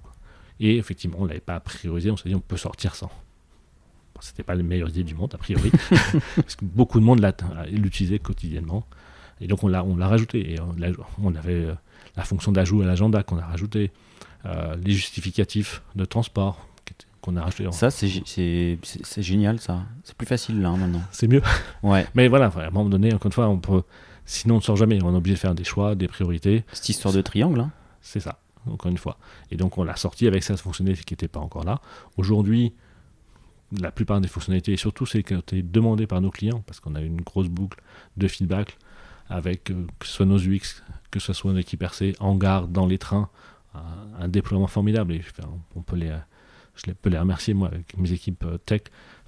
Et effectivement, on ne l'avait pas priorisé, on s'est dit on peut sortir sans. c'était pas la meilleure idée du monde, a priori, parce que beaucoup de monde l'utilisait quotidiennement. Et donc on l'a, on l'a rajouté. Et on, on avait euh, la fonction d'ajout à l'agenda qu'on a rajouté, euh, les justificatifs de transport qu'on a rajouté. Ça, c'est, génial, ça. C'est plus facile là maintenant. C'est mieux. Ouais. Mais voilà, à un moment donné, encore une fois, on peut. Sinon, on ne sort jamais. On est obligé de faire des choix, des priorités. Cette histoire de triangle. Hein. C'est ça, encore une fois. Et donc, on l'a sorti avec cette fonctionnalité qui n'était pas encore là. Aujourd'hui, la plupart des fonctionnalités, et surtout celles qui ont été demandées par nos clients, parce qu'on a une grosse boucle de feedback avec euh, que ce soit nos UX, que ce soit nos équipes RC, en gare, dans les trains, un, déploiement formidable. Et on peut les, je peux les remercier, moi, avec mes équipes euh, tech,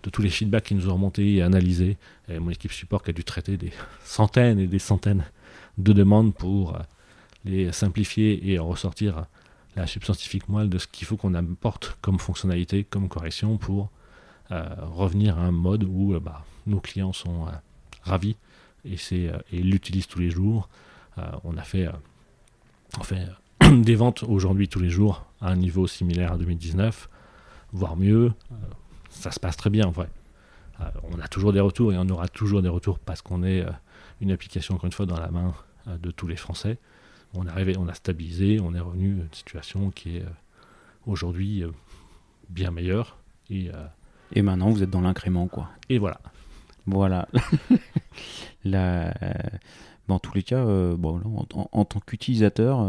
de tous les feedbacks qui nous ont remontés et analysés. Et mon équipe support qui a dû traiter des centaines et des centaines de demandes pour euh, les simplifier et ressortir la substantifique moelle de ce qu'il faut qu'on apporte comme fonctionnalité, comme correction pour revenir à un mode où bah, nos clients sont ravis et, euh, et l'utilise tous les jours. Euh, on a fait, euh, fait des ventes aujourd'hui tous les jours à un niveau similaire à 2019, voire mieux. ça se passe très bien en vrai. on a toujours des retours et on aura toujours des retours parce qu'on est une application, encore une fois, dans la main de tous les Français. On, est arrivé, on a stabilisé, on est revenu à une situation qui est aujourd'hui bien meilleure. Et, et maintenant, vous êtes dans l'incrément, quoi. Et voilà. Voilà. La, en tous les cas, bon, en, tant qu'utilisateur,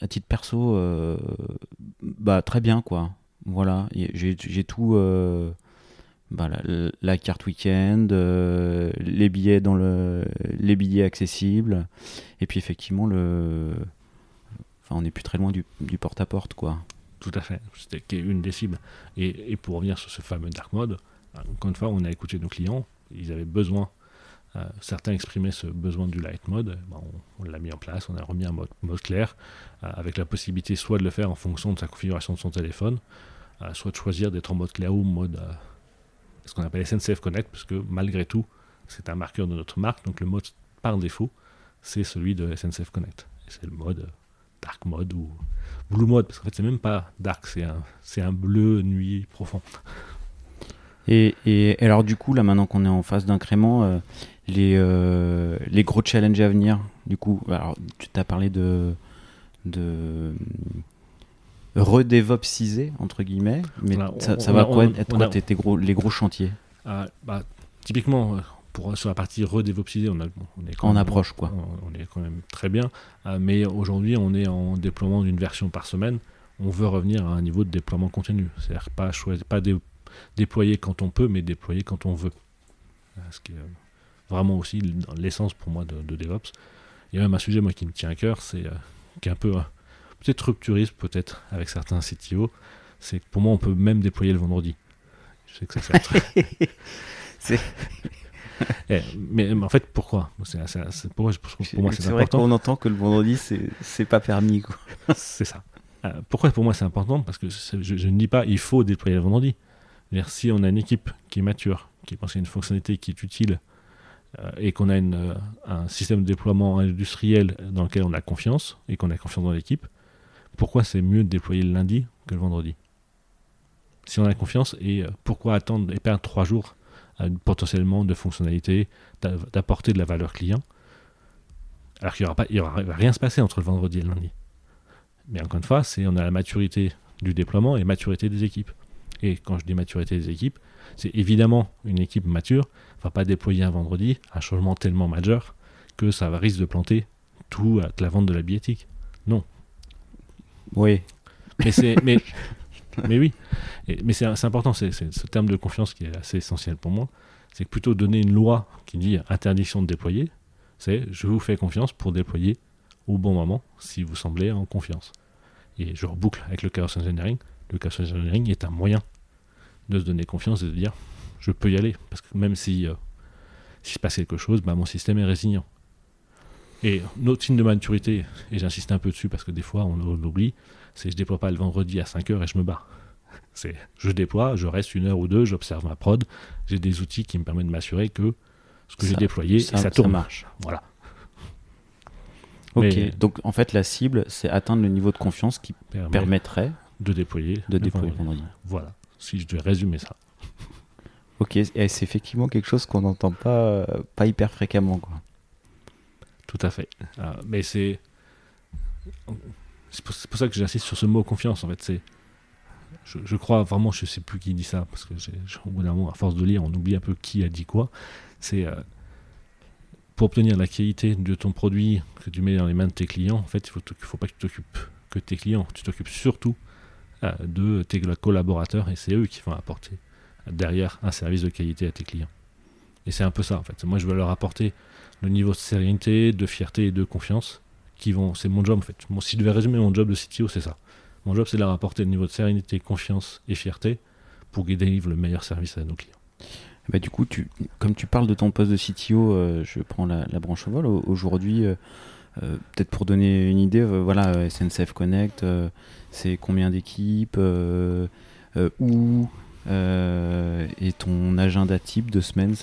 à titre perso, bah, très bien, quoi. Voilà, j'ai tout bah, la, carte week-end, euh, les billets dans le, les billets accessibles, et puis effectivement le, enfin on n'est plus très loin du, porte-à-porte quoi. Tout à fait, c'était une des cibles. Et, pour revenir sur ce fameux dark mode, encore une fois, on a écouté nos clients, ils avaient besoin, euh, certains exprimaient ce besoin du light mode, ben, on, l'a mis en place, on a remis un mode, mode clair, euh, avec la possibilité soit de le faire en fonction de sa configuration de son téléphone, soit de choisir d'être en mode clair ou mode ce qu'on appelle SNCF Connect, parce que malgré tout, c'est un marqueur de notre marque, donc le mode par défaut, c'est celui de SNCF Connect. C'est le mode euh, dark mode ou blue mode, parce qu'en fait, c'est même pas dark, c'est un, un bleu nuit profond. Et, et, alors, du coup, là, maintenant qu'on est en phase d'incrément, euh, les, euh, les gros challenges à venir, du coup, alors, tu t'as parlé de redévopsiser entre guillemets mais ça, va quoi être tes, gros, les gros chantiers ah, bah, typiquement euh, pour sur la partie redévopsiser on, on est quand en approche quoi. on, est quand même très bien euh, mais aujourd'hui on est en déploiement d'une version par semaine. On veut revenir à un niveau de déploiement continu. C'est-à-dire pas pas déployer quand on peut mais déployer quand on veut. Euh, ce qui est vraiment aussi l'essence pour moi de, de, DevOps. Il y a même un sujet moi qui me tient à cœur c'est qui est un peu peut-être rupturiste, peut-être, avec certains CTO, c'est que pour moi, on peut même déployer le vendredi. Je sais que ça c'est eh, mais, en fait, pourquoi? C'est, pour, moi, pour moi, c'est, vrai qu'on entend que le vendredi, c'est, pas permis. c'est ça. Euh, pourquoi pour moi c'est important? Parce que je, ne dis pas il faut déployer le vendredi. si on a une équipe qui est mature, qui pense à une fonctionnalité qui est utile, euh, et qu'on a une, euh, un système de déploiement industriel dans lequel on a confiance, et qu'on a confiance dans l'équipe, pourquoi c'est mieux de déployer le lundi que le vendredi Si on a confiance, et euh, pourquoi attendre et perdre trois jours potentiellement de fonctionnalités, d'apporter de la valeur client, alors qu'il n'y aura, va rien se passer entre le vendredi et le lundi. Mais encore une fois, c'est on a la maturité du déploiement et maturité des équipes. Et quand je dis maturité des équipes, c'est évidemment une équipe mature ne va pas déployer un vendredi un changement tellement majeur que ça risque de planter tout à la vente de la billettique. Non, oui. Mais c'est. mais, mais oui. mais c'est important, c'est ce terme de confiance qui est assez essentiel pour moi. C'est que plutôt donner une loi qui dit interdiction de déployer, c'est je vous fais confiance pour déployer au bon moment si vous semblez en confiance. Et je reboucle avec le chaos engineering. Le chaos engineering est un moyen de se donner confiance et de dire je peux y aller. Parce que même si, euh, si se passe quelque chose, bah, mon système est résilient. Et notre signe de maturité, et j'insiste un peu dessus parce que des fois on, l'oublie, c'est je déploie pas le vendredi à 5h et je me bats. C'est je déploie, je reste une heure ou deux, j'observe ma prod, j'ai des outils qui me permettent de m'assurer que ce que j'ai déployé, ça, ça tourne. marche. Voilà. Ok, donc en fait la cible, c'est atteindre le niveau de confiance qui permettrait de déployer, de déployer le vendredi. Voilà, si je devais résumer ça. Ok, et c'est effectivement quelque chose qu'on n'entend pas, pas hyper fréquemment. Quoi. Tout à fait. Euh, mais c'est. C'est pour, ça que j'insiste sur ce mot confiance, en fait. C'est. Je, crois vraiment, je sais plus qui dit ça, parce que au bout d'un moment, à force de lire, on oublie un peu qui a dit quoi. C'est. Euh, pour obtenir la qualité de ton produit que tu mets dans les mains de tes clients, en fait, il ne faut, pas que tu t'occupes que tes clients. Tu t'occupes surtout euh, de tes collaborateurs et c'est eux qui vont apporter derrière un service de qualité à tes clients. Et c'est un peu ça, en fait. Moi, je veux leur apporter le niveau de sérénité, de fierté et de confiance qui vont. C'est mon job en fait. si je devais résumer mon job de CTO, c'est ça. Mon job, c'est de leur apporter le niveau de sérénité, confiance et fierté pour qu'ils délivrent le meilleur service à nos clients. Bah, du coup, tu, comme tu parles de ton poste de CTO, euh, je prends la, branche au vol. Aujourd'hui, euh, euh, peut-être pour donner une idée, voilà, SNCF Connect, c'est combien d'équipes Où Et ton agenda type de semaine,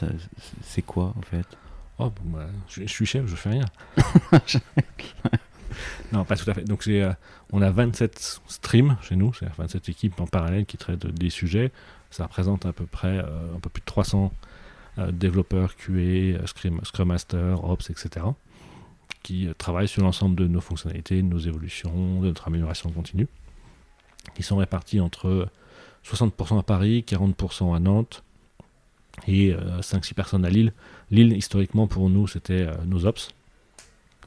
c'est quoi en fait? Oh, bah, je, suis chef, je fais rien. non, pas tout à fait. Donc, euh, on a 27 streams chez nous, c'est-à-dire 27 équipes en parallèle qui traitent des sujets. Ça représente à peu près euh, un peu plus de 300 euh, développeurs, QA, Scrum, Scrum Master, Ops, etc. qui travaillent sur l'ensemble de nos fonctionnalités, de nos évolutions, de notre amélioration continue. Ils sont répartis entre 60% à Paris, 40% à Nantes, et 5-6 personnes à Lille. Lille, historiquement, pour nous, c'était nos ops.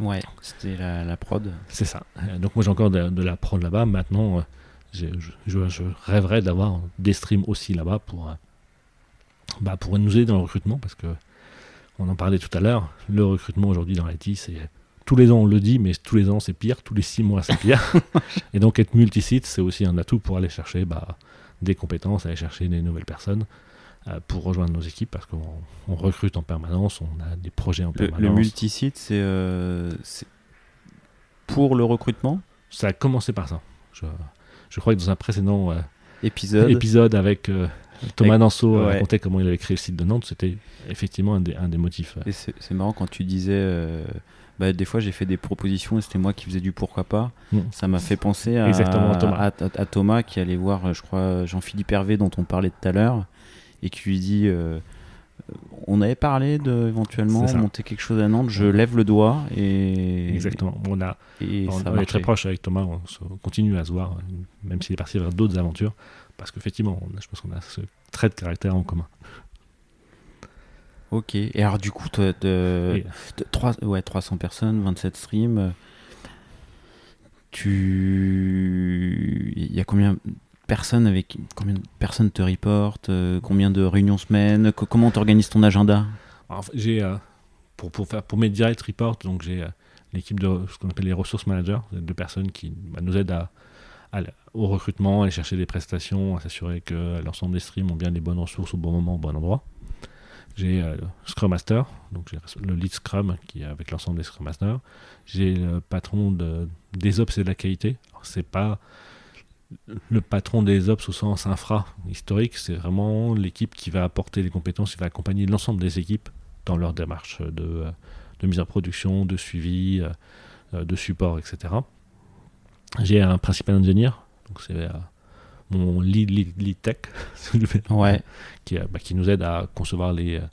Ouais, c'était la, prod. C'est ça. Donc moi j'ai encore de, la prod là-bas. Maintenant, je, je, rêverais d'avoir des streams aussi là-bas pour, bah, pour nous aider dans le recrutement parce que on en parlait tout à l'heure. Le recrutement aujourd'hui dans l'IT, c'est tous les ans on le dit, mais tous les ans c'est pire, tous les six mois c'est pire. et donc être multisite, c'est aussi un atout pour aller chercher bah, des compétences, aller chercher des nouvelles personnes euh, pour rejoindre nos équipes parce qu'on recrute en permanence, on a des projets en permanence. Le, multisite, c'est euh, pour le recrutement? Ça a commencé par ça. Je, crois que dans un précédent euh, épisode. épisode avec Thomas Nanceau racontait comment il avait créé le site de Nantes, c'était effectivement un des, un des motifs. c'est marrant quand tu disais, euh, bah, des fois j'ai fait des propositions et c'était moi qui faisais du pourquoi pas. Mm. Ça m'a fait penser à, à, Thomas. qui allait voir, je crois, Jean-Philippe Hervé dont on parlait tout à l'heure et qui lui dit euh, on avait parlé de éventuellement monter quelque chose à Nantes, je lève le doigt et. Exactement. On, a, on, est très proche avec Thomas, on, continue à se voir, même s'il est parti vers d'autres aventures. Parce qu'effectivement, je pense qu'on a ce trait de caractère en commun. Ok, et alors du coup, de, de, 3, ouais, 300 personnes, 27 streams, tu. Il y a combien personnes avec. Combien de personnes te reportent euh, Combien de réunions semaine Comment tu organises ton agenda? J'ai. Euh, pour, pour, faire, pour mes direct reports, donc j'ai euh, l'équipe de ce qu'on appelle les ressources managers, deux personnes qui bah, nous aident à au recrutement, aller chercher des prestations, à s'assurer que l'ensemble des streams ont bien les bonnes ressources au bon moment, au bon endroit. J'ai Scrum Master, donc le lead Scrum qui est avec l'ensemble des Scrum Masters. J'ai le patron de, des ops et de la qualité. C'est pas le patron des ops au sens infra historique, c'est vraiment l'équipe qui va apporter les compétences, qui va accompagner l'ensemble des équipes dans leur démarche de, de mise en production, de suivi, euh, de support, etc. J'ai un principal ingénieur, donc c'est euh, mon lead, lead, tech, ouais. qui, euh, bah, qui, nous aide à concevoir les, euh,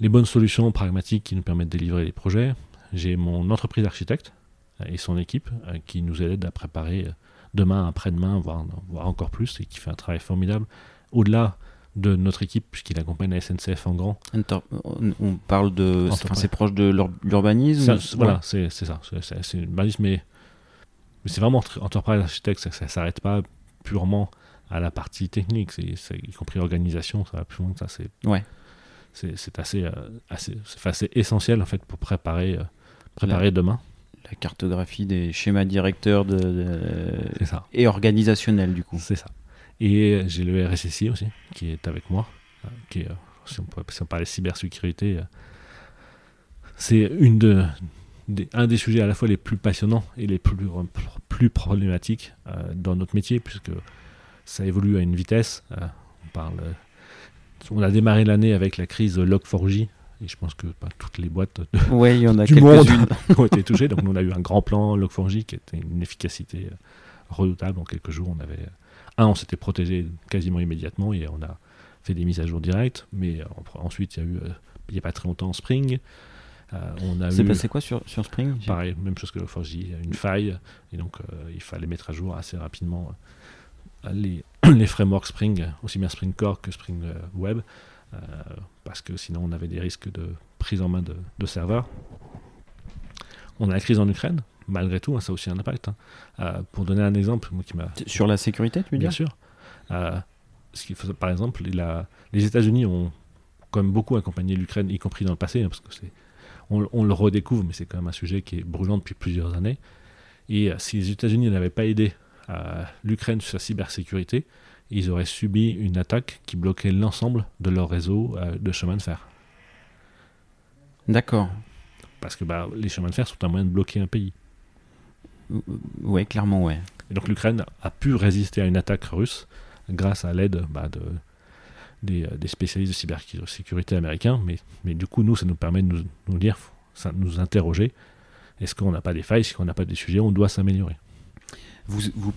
les bonnes solutions pragmatiques qui nous permettent de délivrer les projets. J'ai mon entreprise architecte et son équipe qui nous aide à préparer demain, après-demain, voire, voire, encore plus, et qui fait un travail formidable. Au-delà de notre équipe, puisqu'il accompagne la SNCF en grand. On parle de. c'est proche de l'urbanisme Voilà, c'est ça. C'est l'urbanisme, mais mais c'est vraiment Enterprise Architect, ça ne s'arrête pas purement à la partie technique, c'est, y compris organisation, ça va plus loin que ça. C'est, ouais. c'est, assez, euh, assez, assez, essentiel en fait pour préparer, euh, préparer demain. La cartographie des schémas directeurs de, ça. et organisationnels du coup. C'est ça. Et j'ai le RSSI aussi qui est avec moi, euh, qui est, si on, peut, si on cybersécurité, c'est une de, un des sujets à la fois les plus passionnants et les plus, plus problématiques euh, dans notre métier, puisque ça évolue à une vitesse. Euh, on, parle, on a démarré l'année avec la crise Log4j, et je pense que pas toutes les boîtes ouais, y en a du monde ont été touchées. Donc, on a eu un grand plan Log4j qui était une efficacité euh, redoutable. En quelques jours, on avait. Un, on s'était protégé quasiment immédiatement et on a fait des mises à jour directes. Mais ensuite, il y a eu, il n'y a pas très longtemps, Spring. Euh, C'est passé quoi sur, sur Spring? Pareil, même chose que le 4 une faille, et donc euh, il fallait mettre à jour assez rapidement euh, les, les frameworks Spring, aussi bien Spring Core que Spring Web, parce que sinon on avait des risques de prise en main de, de serveurs. On a la crise en Ukraine, malgré tout, hein, ça a aussi un impact. Hein. pour donner un exemple, moi qui m'a sur la sécurité, tu veux dire Bien sûr. ce qu'il faut, par exemple, les États-Unis ont quand même beaucoup accompagné l'Ukraine, y compris dans le passé, hein, parce que c'est on, le redécouvre, mais c'est quand même un sujet qui est brûlant depuis plusieurs années. Et euh, si les États-Unis n'avaient pas aidé euh, l'Ukraine sur sa cybersécurité, ils auraient subi une attaque qui bloquait l'ensemble de leur réseau euh, de chemin de fer. D'accord. Parce que bah, les chemins de fer sont un moyen de bloquer un pays. Oui, clairement, ouais. Et donc l'Ukraine a pu résister à une attaque russe grâce à l'aide bah, de, des, des, spécialistes de cybersécurité américains, mais, mais du coup, nous, ça nous permet de nous, nous dire, ça, nous interroger, est-ce qu'on n'a pas des failles, est-ce qu'on n'a pas des sujets, on doit s'améliorer. Vous, vous,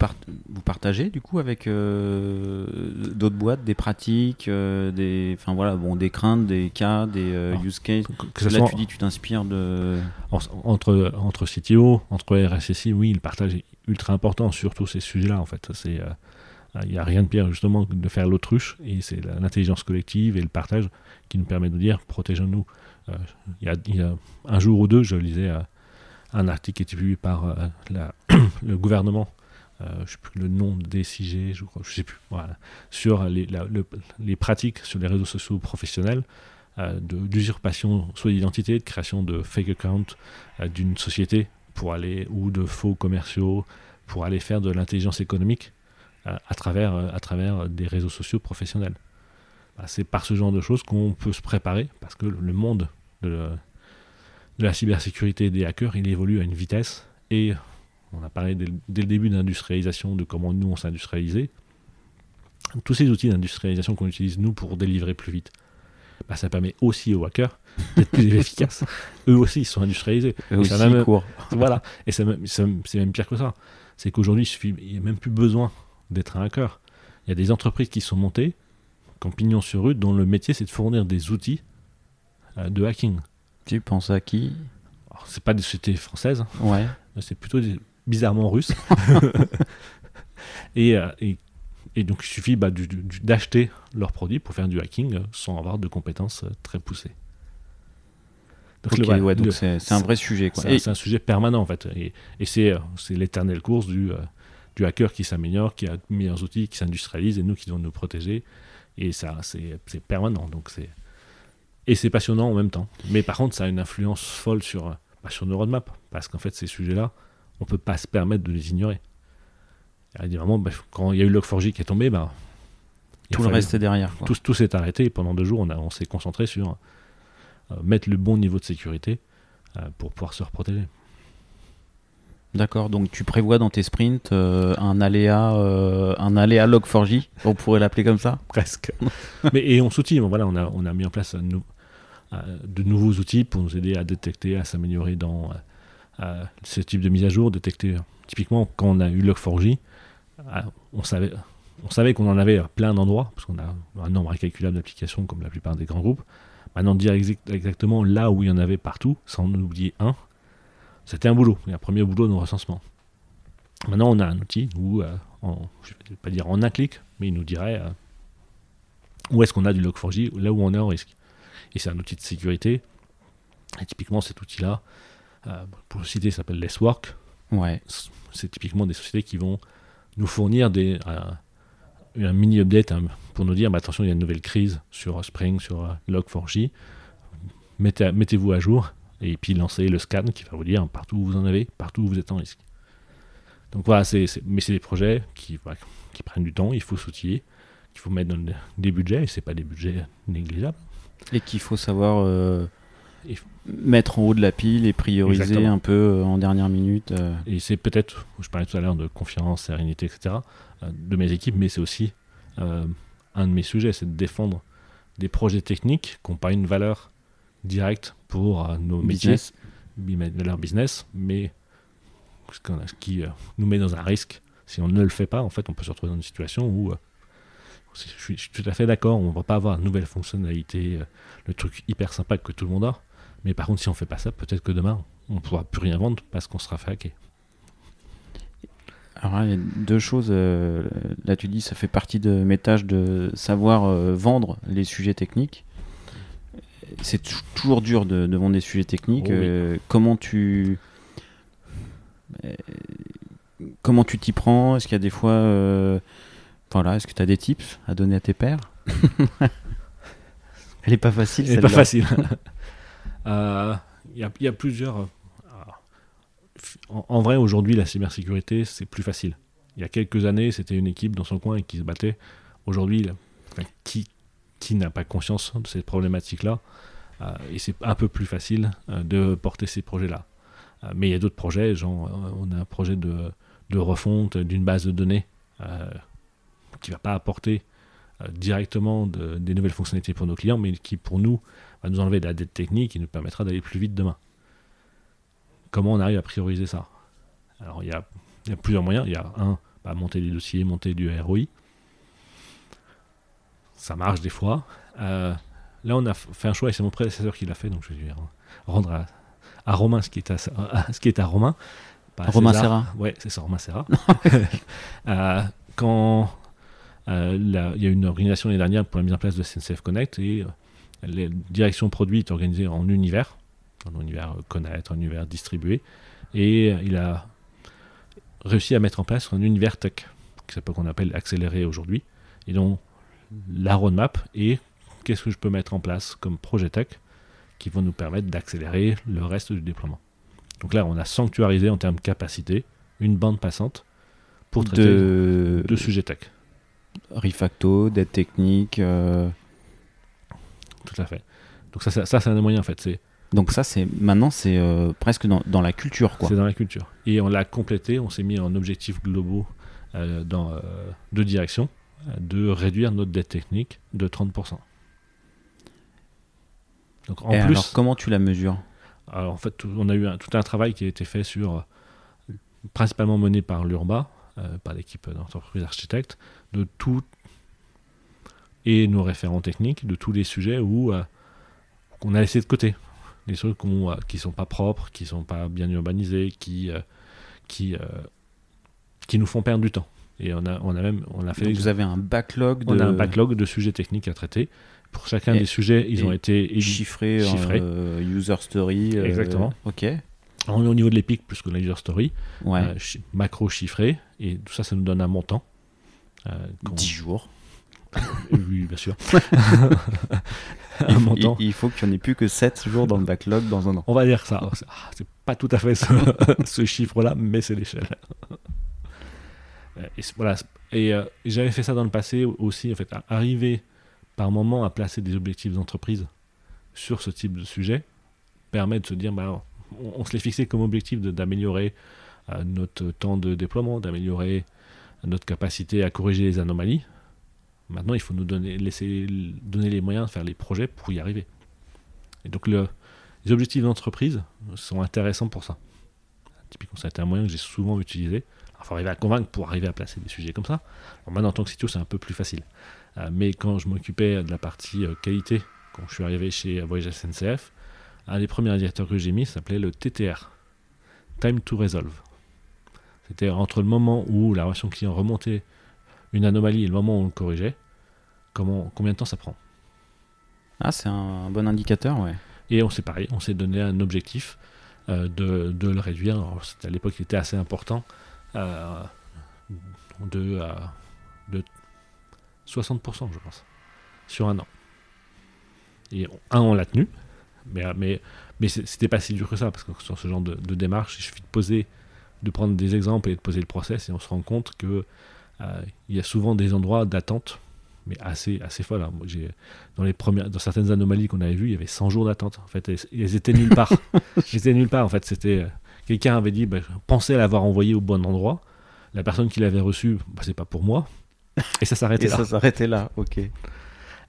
vous, partagez du coup avec euh, d'autres boîtes des pratiques, euh, des, enfin voilà, bon, des craintes, des cas, des euh, use cases. Que, Là, tu dis, tu t'inspires de entre entre CTO, entre RSSI, oui, le partage est ultra important, surtout ces sujets-là en fait. C'est Il n'y a rien de pire justement que de faire l'autruche, et c'est l'intelligence collective et le partage qui nous permet de dire protégeons-nous. il, y a, un jour ou deux, je lisais un article qui était publié par le gouvernement euh, je ne sais plus le nom des CIG, je je sais plus, voilà, sur les, pratiques sur les réseaux sociaux professionnels euh, d'usurpation soit d'identité, de création de fake account euh, d'une société pour aller, ou de faux commerciaux, pour aller faire de l'intelligence économique à, travers, à travers des réseaux sociaux professionnels. Bah, c'est par ce genre de choses qu'on peut se préparer, parce que le monde de, de la cybersécurité et des hackers, il évolue à une vitesse et on a parlé dès, le début d'industrialisation, de comment nous on s'industrialisait. Tous ces outils d'industrialisation qu'on utilise nous pour délivrer plus vite, bah, ça permet aussi aux hackers d'être plus efficaces. Eux aussi, ils sont industrialisés. Eux aussi, Voilà. Et c'est même, pire que ça. C'est qu'aujourd'hui, il n'y a même plus besoin d'être un hacker. Il y a des entreprises qui sont montées, comme pignon sur rue, dont le métier, c'est de fournir des outils euh, de hacking. Tu penses à qui? C'est pas des sociétés françaises. Ouais. C'est plutôt des, bizarrement russe. Euh, et, et, donc il suffit bah, d'acheter leurs produits pour faire du hacking euh, sans avoir de compétences euh, très poussées. Donc, c'est un vrai sujet. C'est un sujet permanent en fait. Et, et c'est l'éternelle course du, du hacker qui s'améliore, qui a de meilleurs outils, qui s'industrialise et nous qui devons nous protéger. Et ça, c'est permanent. Donc et c'est passionnant en même temps. Mais par contre, ça a une influence folle sur, bah, sur nos roadmaps. Parce qu'en fait, ces sujets-là, on peut pas se permettre de les ignorer. Évidemment, bah, quand il y a eu Log4j qui est tombé, bah, tout le reste est derrière. Tout, tout s'est arrêté et pendant deux jours, on, on s'est concentré sur euh, mettre le bon niveau de sécurité euh, pour pouvoir se reprotéger. D'accord, donc tu prévois dans tes sprints euh, un aléa, un aléa Log4j, on pourrait l'appeler comme ça? Presque. Mais, et on s'outille, voilà, on a, on a mis en place de nouveaux outils pour nous aider à détecter, à s'améliorer dans ce type de mise à jour, détecter. Typiquement, quand on a eu Log4j, euh, on savait, on savait qu'on en avait plein d'endroits, parce qu'on a un nombre incalculable d'applications comme la plupart des grands groupes. Maintenant, dire exactement là où il y en avait partout, sans en oublier un, c'était un boulot, un premier boulot de recensement. Maintenant, on a un outil où, euh, je ne vais pas dire en un clic, mais il nous dirait euh, où est-ce qu'on a du Log4j, là où on est en risque. Et c'est un outil de sécurité. Et typiquement, cet outil-là, euh, pour le citer, s'appelle Lesswork. Ouais. C'est typiquement des sociétés qui vont nous fournir des, euh, un mini update hein, pour nous dire bah, attention, il y a une nouvelle crise sur Spring, sur euh, Log4j. Mettez, mettez-vous à jour et puis lancez le scan qui va vous dire partout où vous en avez, partout où vous êtes en risque. Donc voilà, c'est, mais c'est des projets qui, qui prennent du temps, il faut s'outiller, qu'il faut mettre dans des budgets, et c'est pas des budgets négligeables. Et qu'il faut savoir mettre en haut de la pile et prioriser un peu euh, en dernière minute. Euh. Et c'est peut-être, je parlais tout à l'heure de confiance, sérénité, etc., euh, de mes équipes, mais c'est aussi un de mes sujets, c'est de défendre des projets techniques qui n'ont pas une valeur directe pour nos business. métiers, leur business, mais ce qui nous met dans un risque. Si on ne le fait pas, en fait, on peut se retrouver dans une situation où je suis, je suis, tout à fait d'accord, on ne va pas avoir une nouvelle fonctionnalité, le truc hyper sympa que tout le monde a, mais par contre, si on fait pas ça, peut-être que demain, on ne pourra plus rien vendre parce qu'on sera fait hacker. Alors il y a deux choses. Euh, là, tu dis, ça fait partie de mes tâches de savoir euh, vendre les sujets techniques. C'est toujours dur de, vendre des sujets techniques. Oh euh, comment tu comment tu t'y prends? Est-ce qu'il y a des fois, voilà, est-ce que tu as des tips à donner à tes pères? Elle est pas facile. Elle est pas facile. Il euh, y, a plusieurs. Euh, en, vrai, aujourd'hui, la cybersécurité, c'est plus facile. Il y a quelques années, c'était une équipe dans son coin qui se battait. Aujourd'hui, qui, qui n'a pas conscience de cette problématique-là euh, Et c'est un peu plus facile de porter ces projets-là. mais il y a d'autres projets, genre, on a un projet de, de refonte d'une base de données qui ne va pas apporter directement des nouvelles fonctionnalités pour nos clients, mais qui pour nous va nous enlever de la dette technique et nous permettra d'aller plus vite demain. Comment on arrive à prioriser ça? Alors il y, a, plusieurs moyens. Il y a un, bah, monter des dossiers, monter du ROI. Ça marche des fois. Euh, là on a fait un choix et c'est mon prédécesseur qui l'a fait, donc je vais rendre à, Romain ce qui est à, ce qui est à Romain. Romain Serra. Ouais, c'est ça, Romain Serra. Euh, quand il y a une organisation l'année dernière pour la mise en place de SNCF Connect et la direction produit est organisée en univers, un univers connaître, un univers distribué, et il a réussi à mettre en place un univers tech, qu'on appelle accéléré aujourd'hui, et donc la roadmap et qu'est-ce que je peux mettre en place comme projet tech qui vont nous permettre d'accélérer le reste du déploiement. Donc là, on a sanctuarisé en termes de capacité une bande passante pour traiter de, de sujets tech. Refacto, d'aide technique. Euh, Tout à fait. Donc ça, ça, c'est un des moyens en fait. C'est donc ça, c'est maintenant, c'est euh, presque dans, dans, la culture, quoi. C'est dans la culture. Et on l'a complété. On s'est mis en objectifs globaux euh, dans deux directions de réduire notre dette technique de 30%. Donc en plus, alors comment tu la mesures? Alors en fait, on a eu un, tout un travail qui a été fait sur, principalement mené par l'URBA, euh, par l'équipe d'entreprise architecte, de tout et nos référents techniques de tous les sujets où euh, on a laissé de côté les trucs qui ne qui sont pas propres, qui sont pas bien urbanisés, qui euh, qui qui nous font perdre du temps. Et on a, on a même, on a fait. vous avez un backlog de. On a un backlog de sujets techniques à traiter. Pour chacun des sujets, ils ont été chiffrés, chiffrés. Euh, user story. Euh, Exactement. ok. On est au niveau de l'EPIC plus que la user story. Ouais. Euh, macro chiffré. Et tout ça, ça nous donne un montant. 10 jours. oui, bien sûr. Il, faut qu'il n'y en ait plus que 7 jours dans le backlog dans un an. On va dire ça. Ah, c'est pas tout à fait ce, ce chiffre-là, mais c'est l'échelle. Et, voilà. Et euh, j'avais fait ça dans le passé aussi, en fait, à arriver par moment à placer des objectifs d'entreprise sur ce type de sujet permet de se dire, bah, on, se l'est fixé comme objectif d'améliorer euh, notre temps de déploiement, d'améliorer notre capacité à corriger les anomalies. Maintenant, il faut nous donner, laisser donner les moyens de faire les projets pour y arriver. Et donc, le, les objectifs d'entreprise sont intéressants pour ça. Typiquement, ça a été un moyen que j'ai souvent utilisé il faut arriver à convaincre pour arriver à placer des sujets comme ça. maintenant, en tant que CTO, c'est un peu plus facile. Euh, mais quand je m'occupais de la partie euh, qualité, quand je suis arrivé chez Voyage SNCF, un des premiers indicateurs que j'ai mis s'appelait le TTR, Time to Resolve. C'était entre le moment où la relation client remontait une anomalie et le moment où on le corrigeait, comment, combien de temps ça prend. Ah, c'est un bon indicateur, ouais. Et on s'est pareil, on s'est donné un objectif euh, de, de, le réduire. à l'époque, il était assez important. Euh, de, euh, de 60%, je pense, sur un an. Et un, on l'a tenu, mais, mais, mais c'était pas si dur que ça, parce que sur ce genre de, démarche, il suffit de poser, de prendre des exemples et de poser le process, et on se rend compte que euh, il y a souvent des endroits d'attente, mais assez, assez folles. Hein. Dans, les premières, dans certaines anomalies qu'on avait vues, il y avait 100 jours d'attente. En fait, elles, étaient nulle part. elles étaient nulle part. En fait, c'était Quelqu'un avait dit, bah, pensez à l'avoir envoyé au bon endroit. La personne qui l'avait reçu, bah, c'est pas pour moi. Et ça s'arrêtait là. ça s'arrêtait là, ok.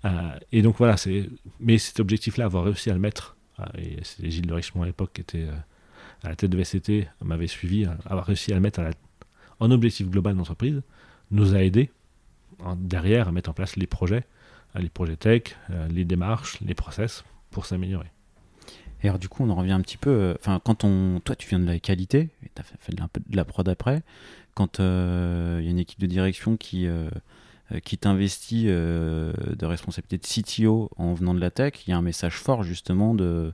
Euh, et donc voilà, c'est. Mais cet objectif-là, avoir réussi à le mettre, euh, et c'est Gilles de Richemont à l'époque qui était euh, à la tête de VCT, m'avait suivi, avoir réussi à le mettre en objectif global d'entreprise, nous a aidé derrière à mettre en place les projets, les projets tech, les démarches, les process pour s'améliorer. Et alors, du coup, on en revient un petit peu. Euh, enfin, quand on. Toi, tu viens de la qualité, tu as fait, un peu de la prod après. Quand il euh, y a une équipe de direction qui, euh, qui t'investit de responsabilité de CTO en venant de la tech, il y a un message fort, justement, de,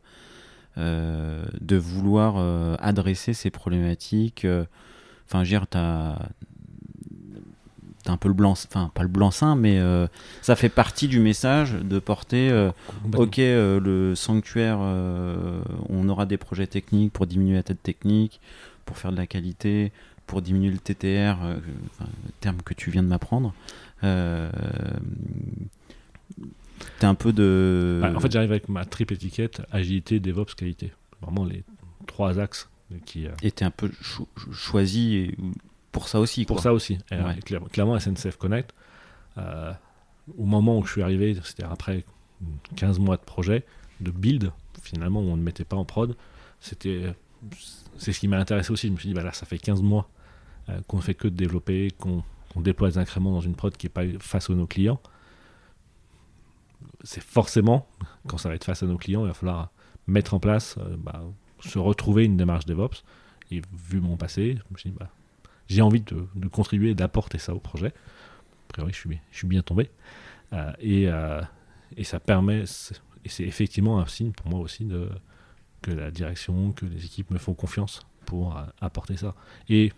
de vouloir adresser ces problématiques. Enfin, je veux dire, tu as un peu le blanc, enfin pas le blanc-seing, mais euh, ça fait partie du message de porter, euh, ok, euh, le sanctuaire, on aura des projets techniques pour diminuer la tête technique, pour faire de la qualité, pour diminuer le TTR, terme que tu viens de m'apprendre. T'es un peu de. Bah, en fait, j'arrive avec ma triple étiquette agilité, DevOps, qualité. Vraiment les trois axes qui. Et t'es un peu choisi et, pour ça aussi. Pour ça aussi. clairement, SNCF Connect, euh, au moment où je suis arrivé, c'était après 15 mois de projet, de build, finalement, où on ne mettait pas en prod, c'était c'est ce qui m'a intéressé aussi. Je me suis dit, bah là, ça fait 15 mois euh, qu'on ne fait que de développer, qu'on déploie des incréments dans une prod qui n'est pas face à nos clients. C'est forcément, quand ça va être face à nos clients, il va falloir mettre en place, euh, bah, se retrouver une démarche DevOps. Et vu mon passé, bah, j'ai envie de, contribuer d'apporter ça au projet. priori, je suis, bien tombé. et, et ça permet, et c'est effectivement un signe pour moi aussi que la direction, que les équipes me font confiance pour apporter ça. Et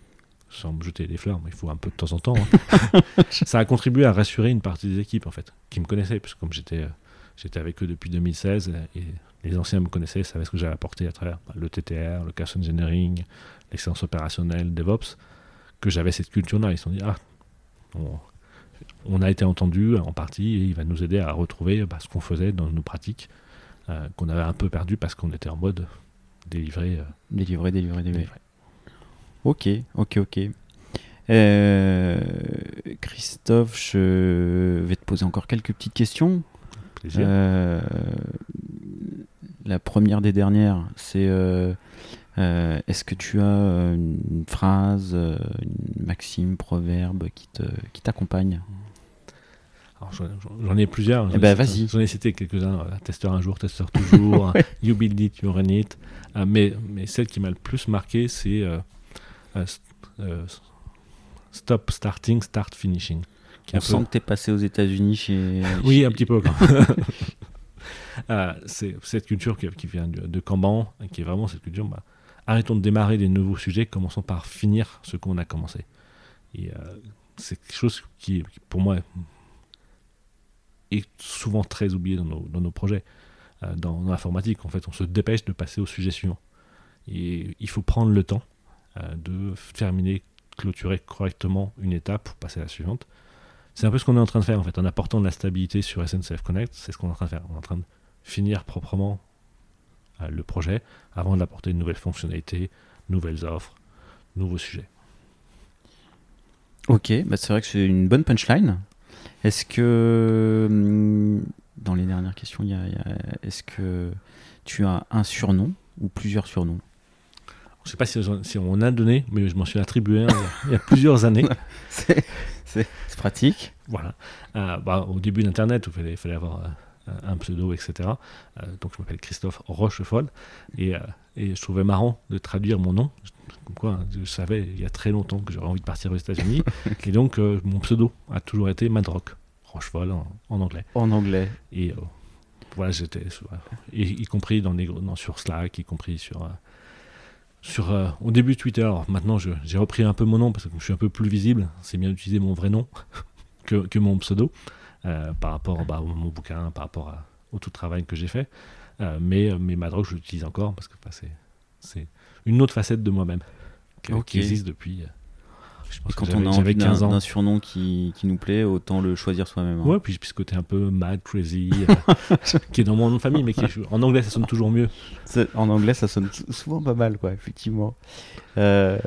sans me jeter des fleurs, mais il faut un peu de temps en temps. Hein. ça a contribué à rassurer une partie des équipes, en fait, qui me connaissaient, puisque comme j'étais, euh, j'étais avec eux depuis 2016, et les anciens me connaissaient, savaient ce que j'avais apporté à travers bah, le TTR, le cash engineering, l'excellence opérationnelle, DevOps, que j'avais cette culture-là. Ils se sont dit, ah, on, a été entendu en partie, et il va nous aider à retrouver bah, ce qu'on faisait dans nos pratiques, euh, qu'on avait un peu perdu parce qu'on était en mode délivré. Euh, délivré, délivré, délivré. Ok, ok, ok. Euh, Christophe, je vais te poser encore quelques petites questions. Euh, la première des dernières, c'est euh, est-ce que tu as une phrase, une maxime, proverbe qui te qui t'accompagne? J'en ai plusieurs. Eh ben. J'en ai cité quelques-uns. testeur un jour, testeur toujours. you build it, you run it. mais, mais celle qui m'a le plus marqué, c'est stop Starting, Start Finishing. On sent que tu es passé aux États-Unis chez. oui, un petit peu. euh, c'est cette culture qui, qui vient de, de, Kanban, qui est vraiment cette culture. Bah, arrêtons de démarrer des nouveaux sujets, commençons par finir ce qu'on a commencé. Et euh, c'est quelque chose qui, pour moi, est souvent très oublié dans nos, dans nos projets. Euh, dans, dans l'informatique, en fait, on se dépêche de passer au sujet suivant. Et il faut prendre le temps euh, de terminer, clôturer correctement une étape pour passer à la suivante. C'est un peu ce qu'on est en train de faire en fait, en apportant de la stabilité sur SNCF Connect, c'est ce qu'on est en train de faire. On est en train de finir proprement euh, le projet avant d'apporter de nouvelles fonctionnalités, nouvelles offres, nouveaux sujets. Ok, bah c'est vrai que c'est une bonne punchline. Est-ce que hum, dans les dernières questions, il y a, est-ce que tu as un surnom ou plusieurs surnoms? Je ne sais pas si, on a donné, mais je m'en suis attribué il, y a plusieurs années. c'est pratique. Voilà. Euh, bah, au début d'Internet, il fallait, avoir euh, un pseudo, etc. Euh, donc je m'appelle Christophe Rochefol. Et, et, je trouvais marrant de traduire mon nom. Comme quoi, je savais il y a très longtemps que j'aurais envie de partir aux États-Unis. et donc mon pseudo a toujours été Madrock. Rochefol en, en anglais. En anglais. Et voilà, j'étais. y compris dans, les, dans, sur Slack, y compris sur sur, euh, au début Twitter, maintenant j'ai repris un peu mon nom parce que je suis un peu plus visible, c'est bien d'utiliser mon vrai nom que, que, mon pseudo euh, par rapport bah, à mon bouquin, par rapport au tout travail que j'ai fait. Euh, mais, mais ma drogue, je l'utilise encore parce que bah, c'est une autre facette de moi-même qui, existe depuis, quand on a envie d'un surnom qui, qui, nous plaît, autant le choisir soi-même. Hein. Ouais, puis, ce côté un peu mad, crazy, euh, qui est dans mon nom de famille, mais qui en anglais ça sonne toujours mieux. En anglais ça sonne souvent pas mal, quoi, effectivement. Euh,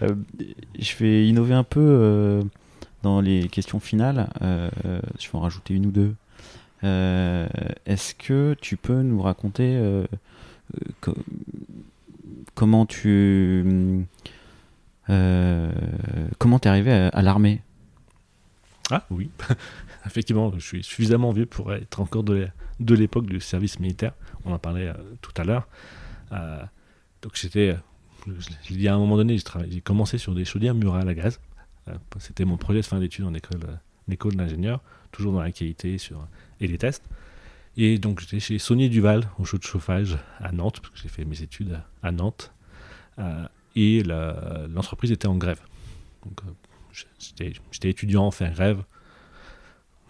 je vais innover un peu euh, dans les questions finales. je vais en rajouter une ou deux. Est-ce que tu peux nous raconter comment tu comment t'es arrivé à, l'armée? Ah oui, effectivement, je suis suffisamment vieux pour être encore de l'époque du service militaire. On en parlait euh, tout à l'heure. Euh, donc j'étais, il y a un moment donné, j'ai commencé sur des chaudières murales à gaz. C'était mon projet de fin d'études en école, d'ingénieur, toujours dans la qualité et les tests. Et donc j'étais chez Saunier Duval, au chaud de chauffage à Nantes, parce que j'ai fait mes études à Nantes et l'entreprise était en grève. Euh, j'étais étudiant, faire grève,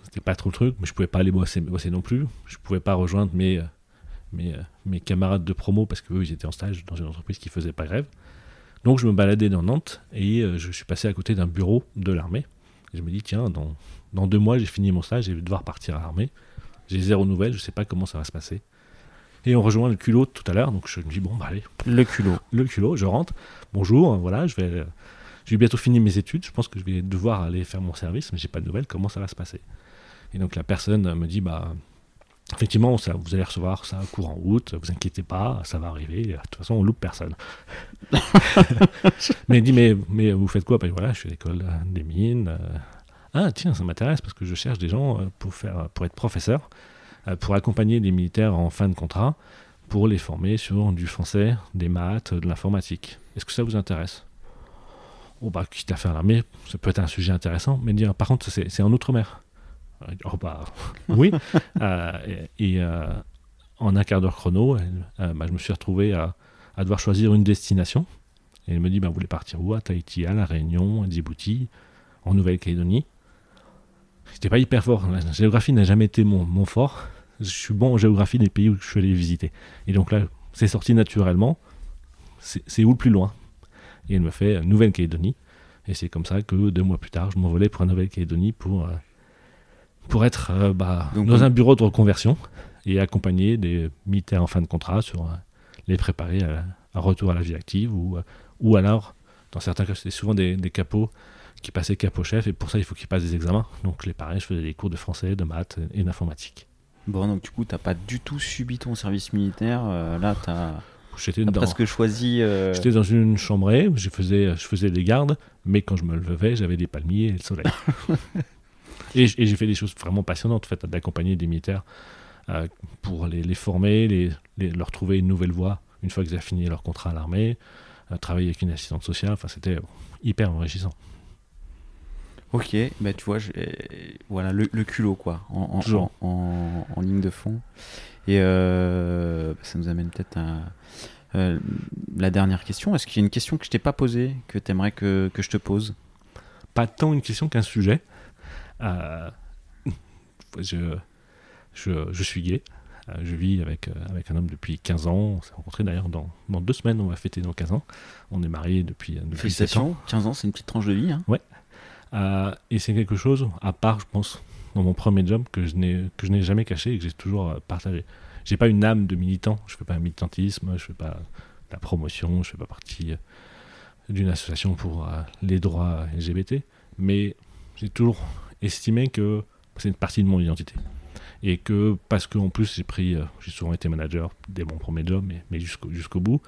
c'était pas trop le truc, mais je pouvais pas aller bosser, non plus. Je pouvais pas rejoindre mes, mes, mes camarades de promo parce qu'eux, ils étaient en stage dans une entreprise qui faisait pas grève. Donc, je me baladais dans Nantes et euh, je suis passé à côté d'un bureau de l'armée. Je me dis, tiens, dans, dans deux mois, j'ai fini mon stage, je vais devoir partir à l'armée. J'ai zéro nouvelle, je sais pas comment ça va se passer. Et on rejoint le culot tout à l'heure, donc je me dis, bon, bah allez. Le culot. Le culot, je rentre. Bonjour, voilà, je vais, j'ai bientôt fini mes études, je pense que je vais devoir aller faire mon service, mais j'ai pas de nouvelles, comment ça va se passer? Et donc la personne me dit, bah, effectivement, ça, vous allez recevoir ça courant août, vous inquiétez pas, ça va arriver, de toute façon, on loupe personne. mais il dit, mais, mais vous faites quoi? Bah, Voilà, je suis à l'école des mines. Euh. ah, tiens, ça m'intéresse parce que je cherche des gens euh, pour, faire, pour être professeur. Euh, pour accompagner les militaires en fin de contrat, pour les former sur du français, des maths, de l'informatique. Est-ce que ça vous intéresse? Oh bah, quitte à faire l'armée, ça peut être un sujet intéressant, mais dire, par contre, c'est en Outre-mer. Oh, bah, oui. et, en un quart d'heure chrono, bah, je me suis retrouvé à, devoir choisir une destination. Et elle me dit, bah, vous voulez partir où? À Tahiti, à La Réunion, à Djibouti, en Nouvelle-Calédonie. J'étais pas hyper fort. La géographie n'a jamais été mon fort. Je suis bon en géographie des pays où je suis allé visiter. Et donc là, c'est sorti naturellement. C'est où le plus loin? Et elle me fait Nouvelle-Calédonie. Et c'est comme ça que deux mois plus tard, je m'envolais pour la Nouvelle-Calédonie pour, euh, pour être euh, bah, dans un bureau de reconversion et accompagner des militaires en fin de contrat sur euh, les préparer à, un retour à la vie active ou, ou alors, dans certains cas, c'était souvent des, des capots qui passaient capot chef et pour ça, il faut qu'ils passent des examens. Donc, les pareils, je faisais des cours de français, de maths et d'informatique. Bon, donc du coup, t'as pas du tout subi ton service militaire. là, t'as J'étais presque choisi. Euh, J'étais dans une chambrée je faisais, je faisais des gardes, mais quand je me levais, j'avais des palmiers et le soleil. et, j'ai fait des choses vraiment passionnantes, en fait, d'accompagner des militaires euh, pour les, former, les, leur trouver une nouvelle voie une fois qu'ils avaient fini leur contrat à l'armée, euh, travailler avec une assistante sociale. Enfin, c'était hyper enrichissant. Ok, bah tu vois, voilà le, culot quoi, en, en, en, ligne de fond. Et euh, ça nous amène peut-être à euh, la dernière question. Est-ce qu'il y a une question que je t'ai pas posée, que tu aimerais que, que, je te pose? Pas tant une question qu'un sujet. Euh, je, je, je, suis gay. Je vis avec, avec un homme depuis 15 ans. On s'est rencontrés d'ailleurs dans, dans, deux semaines. On va fêter nos 15 ans. On est mariés depuis, depuis Félicitations. 15 ans, c'est une petite tranche de vie. Hein. Ouais. Et c'est quelque chose, à part, je pense, dans mon premier job que je n'ai jamais caché et que j'ai toujours euh, partagé. J'ai pas une âme de militant, je fais pas un militantisme, je fais pas la promotion, je fais pas partie euh, d'une association pour euh, les droits LGBT, mais j'ai toujours estimé que c'est une partie de mon identité. Et que parce qu'en plus j'ai pris, j'ai souvent été manager dès mon premier job, mais, jusqu'au bout,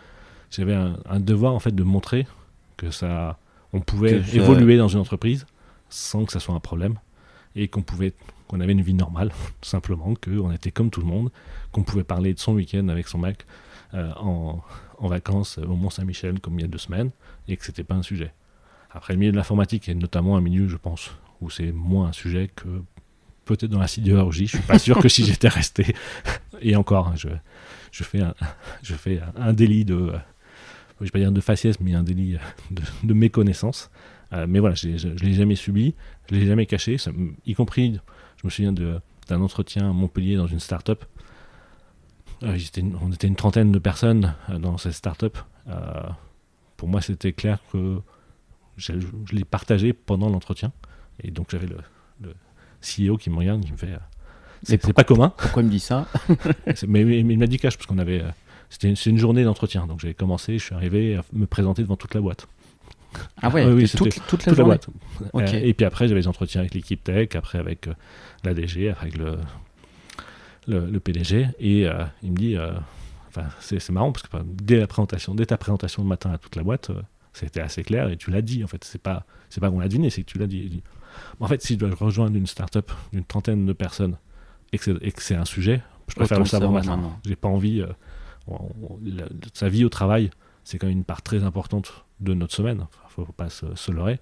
j'avais un, devoir en fait de montrer que ça, on pouvait évoluer dans une entreprise sans que ça soit un problème et qu'on pouvait qu'on avait une vie normale, tout simplement, qu'on était comme tout le monde, qu'on pouvait parler de son week-end avec son mec euh, en, en, vacances au Mont-Saint-Michel comme il y a deux semaines, et que c'était pas un sujet. Après, le milieu de l'informatique est notamment un milieu, je pense, où c'est moins un sujet que peut-être dans la sidérurgie. Je suis pas sûr que si j'étais resté, et encore, je, je fais un, je fais un délit de, je vais pas dire de faciès, mais un délit de, de méconnaissance. Euh, mais voilà, je ne l'ai jamais subi, je l'ai jamais caché, y compris, je me souviens d'un entretien à Montpellier dans une start-up. Euh, on était une trentaine de personnes euh, dans cette start-up. pour moi, c'était clair que je, l'ai partagé pendant l'entretien. Et donc, j'avais le, le, CEO qui me regarde, qui me fait. c'est pas commun. Pourquoi il me dit ça? Mais, il m'a dit cash, parce qu'on avait. C'était une, une journée d'entretien. Donc, j'avais commencé, je suis arrivé à me présenter devant toute la boîte. Ah ouais, oui, toute, la, boîte. Euh, et puis après, j'avais des entretiens avec l'équipe tech, après avec euh, la DG, avec le, le, PDG. Et euh, il me dit, enfin, c'est marrant parce que dès la présentation, dès ta présentation le matin à toute la boîte, c'était assez clair et tu l'as dit. En fait, c'est pas, c'est pas qu'on l'a deviné, c'est que tu l'as dit. en fait, si je dois rejoindre une start-up d'une trentaine de personnes et que c'est un sujet, je préfère le savoir maintenant. J'ai pas envie. Sa vie au travail, c'est quand même une part très importante de notre semaine. Il ne faut pas se, leurrer.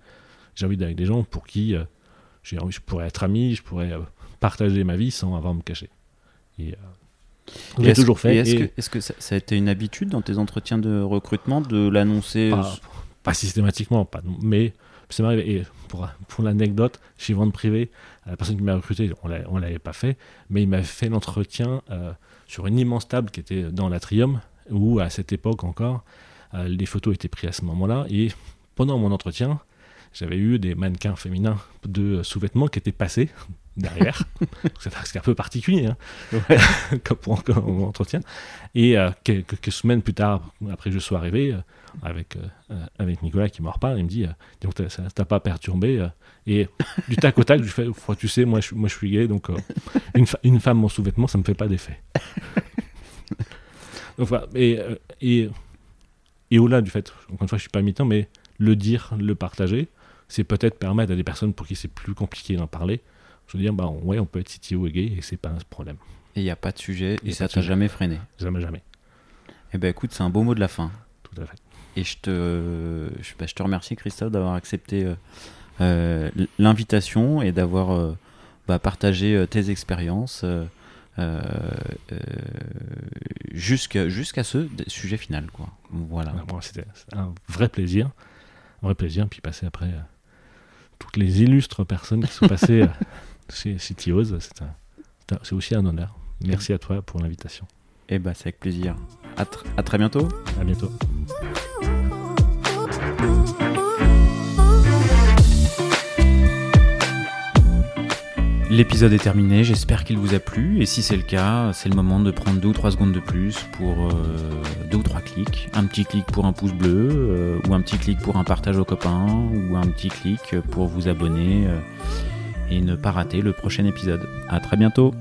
J'ai envie d'être avec des gens pour qui euh, j'ai je pourrais être ami, je pourrais euh, partager ma vie sans avoir à me cacher. Et, euh, toujours fait. Est-ce que, ça, a été une habitude dans tes entretiens de recrutement de l'annoncer pas, systématiquement, pas, mais ça m'est arrivé. Et pour, l'anecdote, chez Vente Privé, la personne qui m'a recruté, on ne l'avait pas fait, mais il m'a fait l'entretien sur une immense table qui était dans l'atrium, où à cette époque encore, euh, les photos étaient prises à ce moment-là. Et pendant mon entretien, j'avais eu des mannequins féminins de sous-vêtements qui étaient passés derrière. c'est un peu particulier hein, pour un entretien. Et euh, quelques, semaines plus tard, après que je sois arrivé, euh, avec, avec Nicolas qui m'en reparle, il me dit Donc, ça t'a pas perturbé Et du tac au tac, je fais Tu sais, moi je, moi, je suis gay, donc une, une, femme en sous-vêtements, ça me fait pas d'effet. donc, voilà. Et, et et au-delà du fait, encore une fois, je suis pas militant, mais le dire, le partager, c'est peut-être permettre à des personnes pour qui c'est plus compliqué d'en parler, se dire, bah ouais, on peut être CTO et gay et c'est pas un problème. Et il n'y a pas de sujet et, ça t'a jamais freiné Jamais, jamais. Eh ben écoute, c'est un beau mot de la fin. Tout à fait. Et je te, je, bah, te remercie Christophe d'avoir accepté euh, euh, l'invitation et d'avoir euh, bah, partager tes expériences jusqu'à ce sujet final. Quoi. Voilà. C'était un vrai plaisir. Un vrai plaisir. Puis passer après toutes les illustres personnes qui sont passées c'est aussi un honneur. Merci à toi pour l'invitation. Eh ben, c'est avec plaisir. À, à très bientôt. À bientôt. L'épisode est terminé, j'espère qu'il vous a plu et si c'est le cas, c'est le moment de prendre deux ou trois secondes de plus pour euh, deux ou trois clics. Un petit clic pour un pouce bleu euh, ou un petit clic pour un partage aux copains ou un petit clic pour vous abonner euh, et ne pas rater le prochain épisode. À très bientôt.